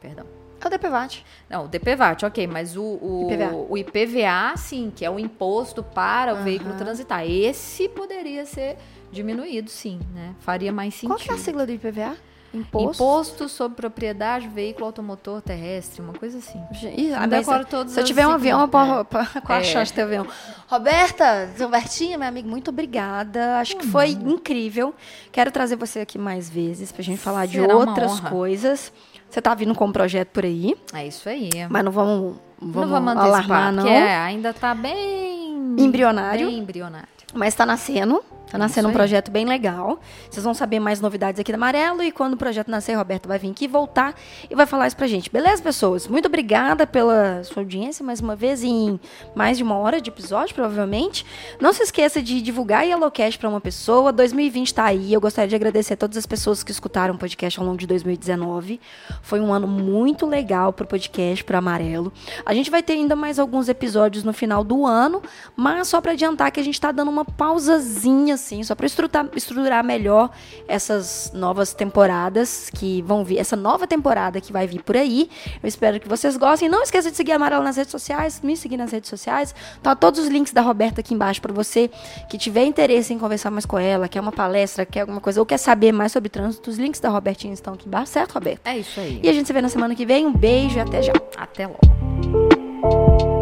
[SPEAKER 1] Perdão.
[SPEAKER 2] É o DPVAT.
[SPEAKER 1] Não, o DPVAT, ok, mas o, o, IPVA. o IPVA, sim, que é o imposto para o uhum. veículo transitar. Esse poderia ser diminuído, sim, né? Faria mais sentido.
[SPEAKER 2] Qual é a sigla do IPVA?
[SPEAKER 1] Imposto? Imposto sobre propriedade, veículo automotor terrestre, uma coisa assim.
[SPEAKER 2] Ih, agora todos se eu tiver um avião, é. qual a é. chance de ter avião? Roberta, Robertinha, minha amiga, muito obrigada. Acho que foi incrível. Quero trazer você aqui mais vezes pra gente falar Será de outras coisas. Você tá vindo com um projeto por aí.
[SPEAKER 1] É isso aí.
[SPEAKER 2] Mas não vamos, vamos,
[SPEAKER 1] não vamos alarmar, não. É, ainda tá bem...
[SPEAKER 2] Embrionário.
[SPEAKER 1] Bem embrionário.
[SPEAKER 2] Mas tá nascendo. Tá nascendo um projeto bem legal. Vocês vão saber mais novidades aqui da Amarelo e quando o projeto nascer, Roberto vai vir aqui voltar e vai falar isso pra gente. Beleza, pessoas? Muito obrigada pela sua audiência mais uma vez em mais de uma hora de episódio, provavelmente. Não se esqueça de divulgar Yellowcast para uma pessoa. 2020 tá aí. Eu gostaria de agradecer a todas as pessoas que escutaram o podcast ao longo de 2019. Foi um ano muito legal pro podcast, pro Amarelo. A gente vai ter ainda mais alguns episódios no final do ano, mas só para adiantar que a gente tá dando uma pausazinha assim, só para estruturar, estruturar melhor essas novas temporadas que vão vir, essa nova temporada que vai vir por aí. Eu espero que vocês gostem. Não esqueça de seguir a Amarela nas redes sociais, me seguir nas redes sociais. Tá todos os links da Roberta aqui embaixo para você que tiver interesse em conversar mais com ela, quer uma palestra, quer alguma coisa, ou quer saber mais sobre trânsito, os links da Robertinha estão aqui embaixo, certo, Roberta?
[SPEAKER 1] É isso aí.
[SPEAKER 2] E a gente se vê na semana que vem. Um beijo e até já.
[SPEAKER 1] Até logo.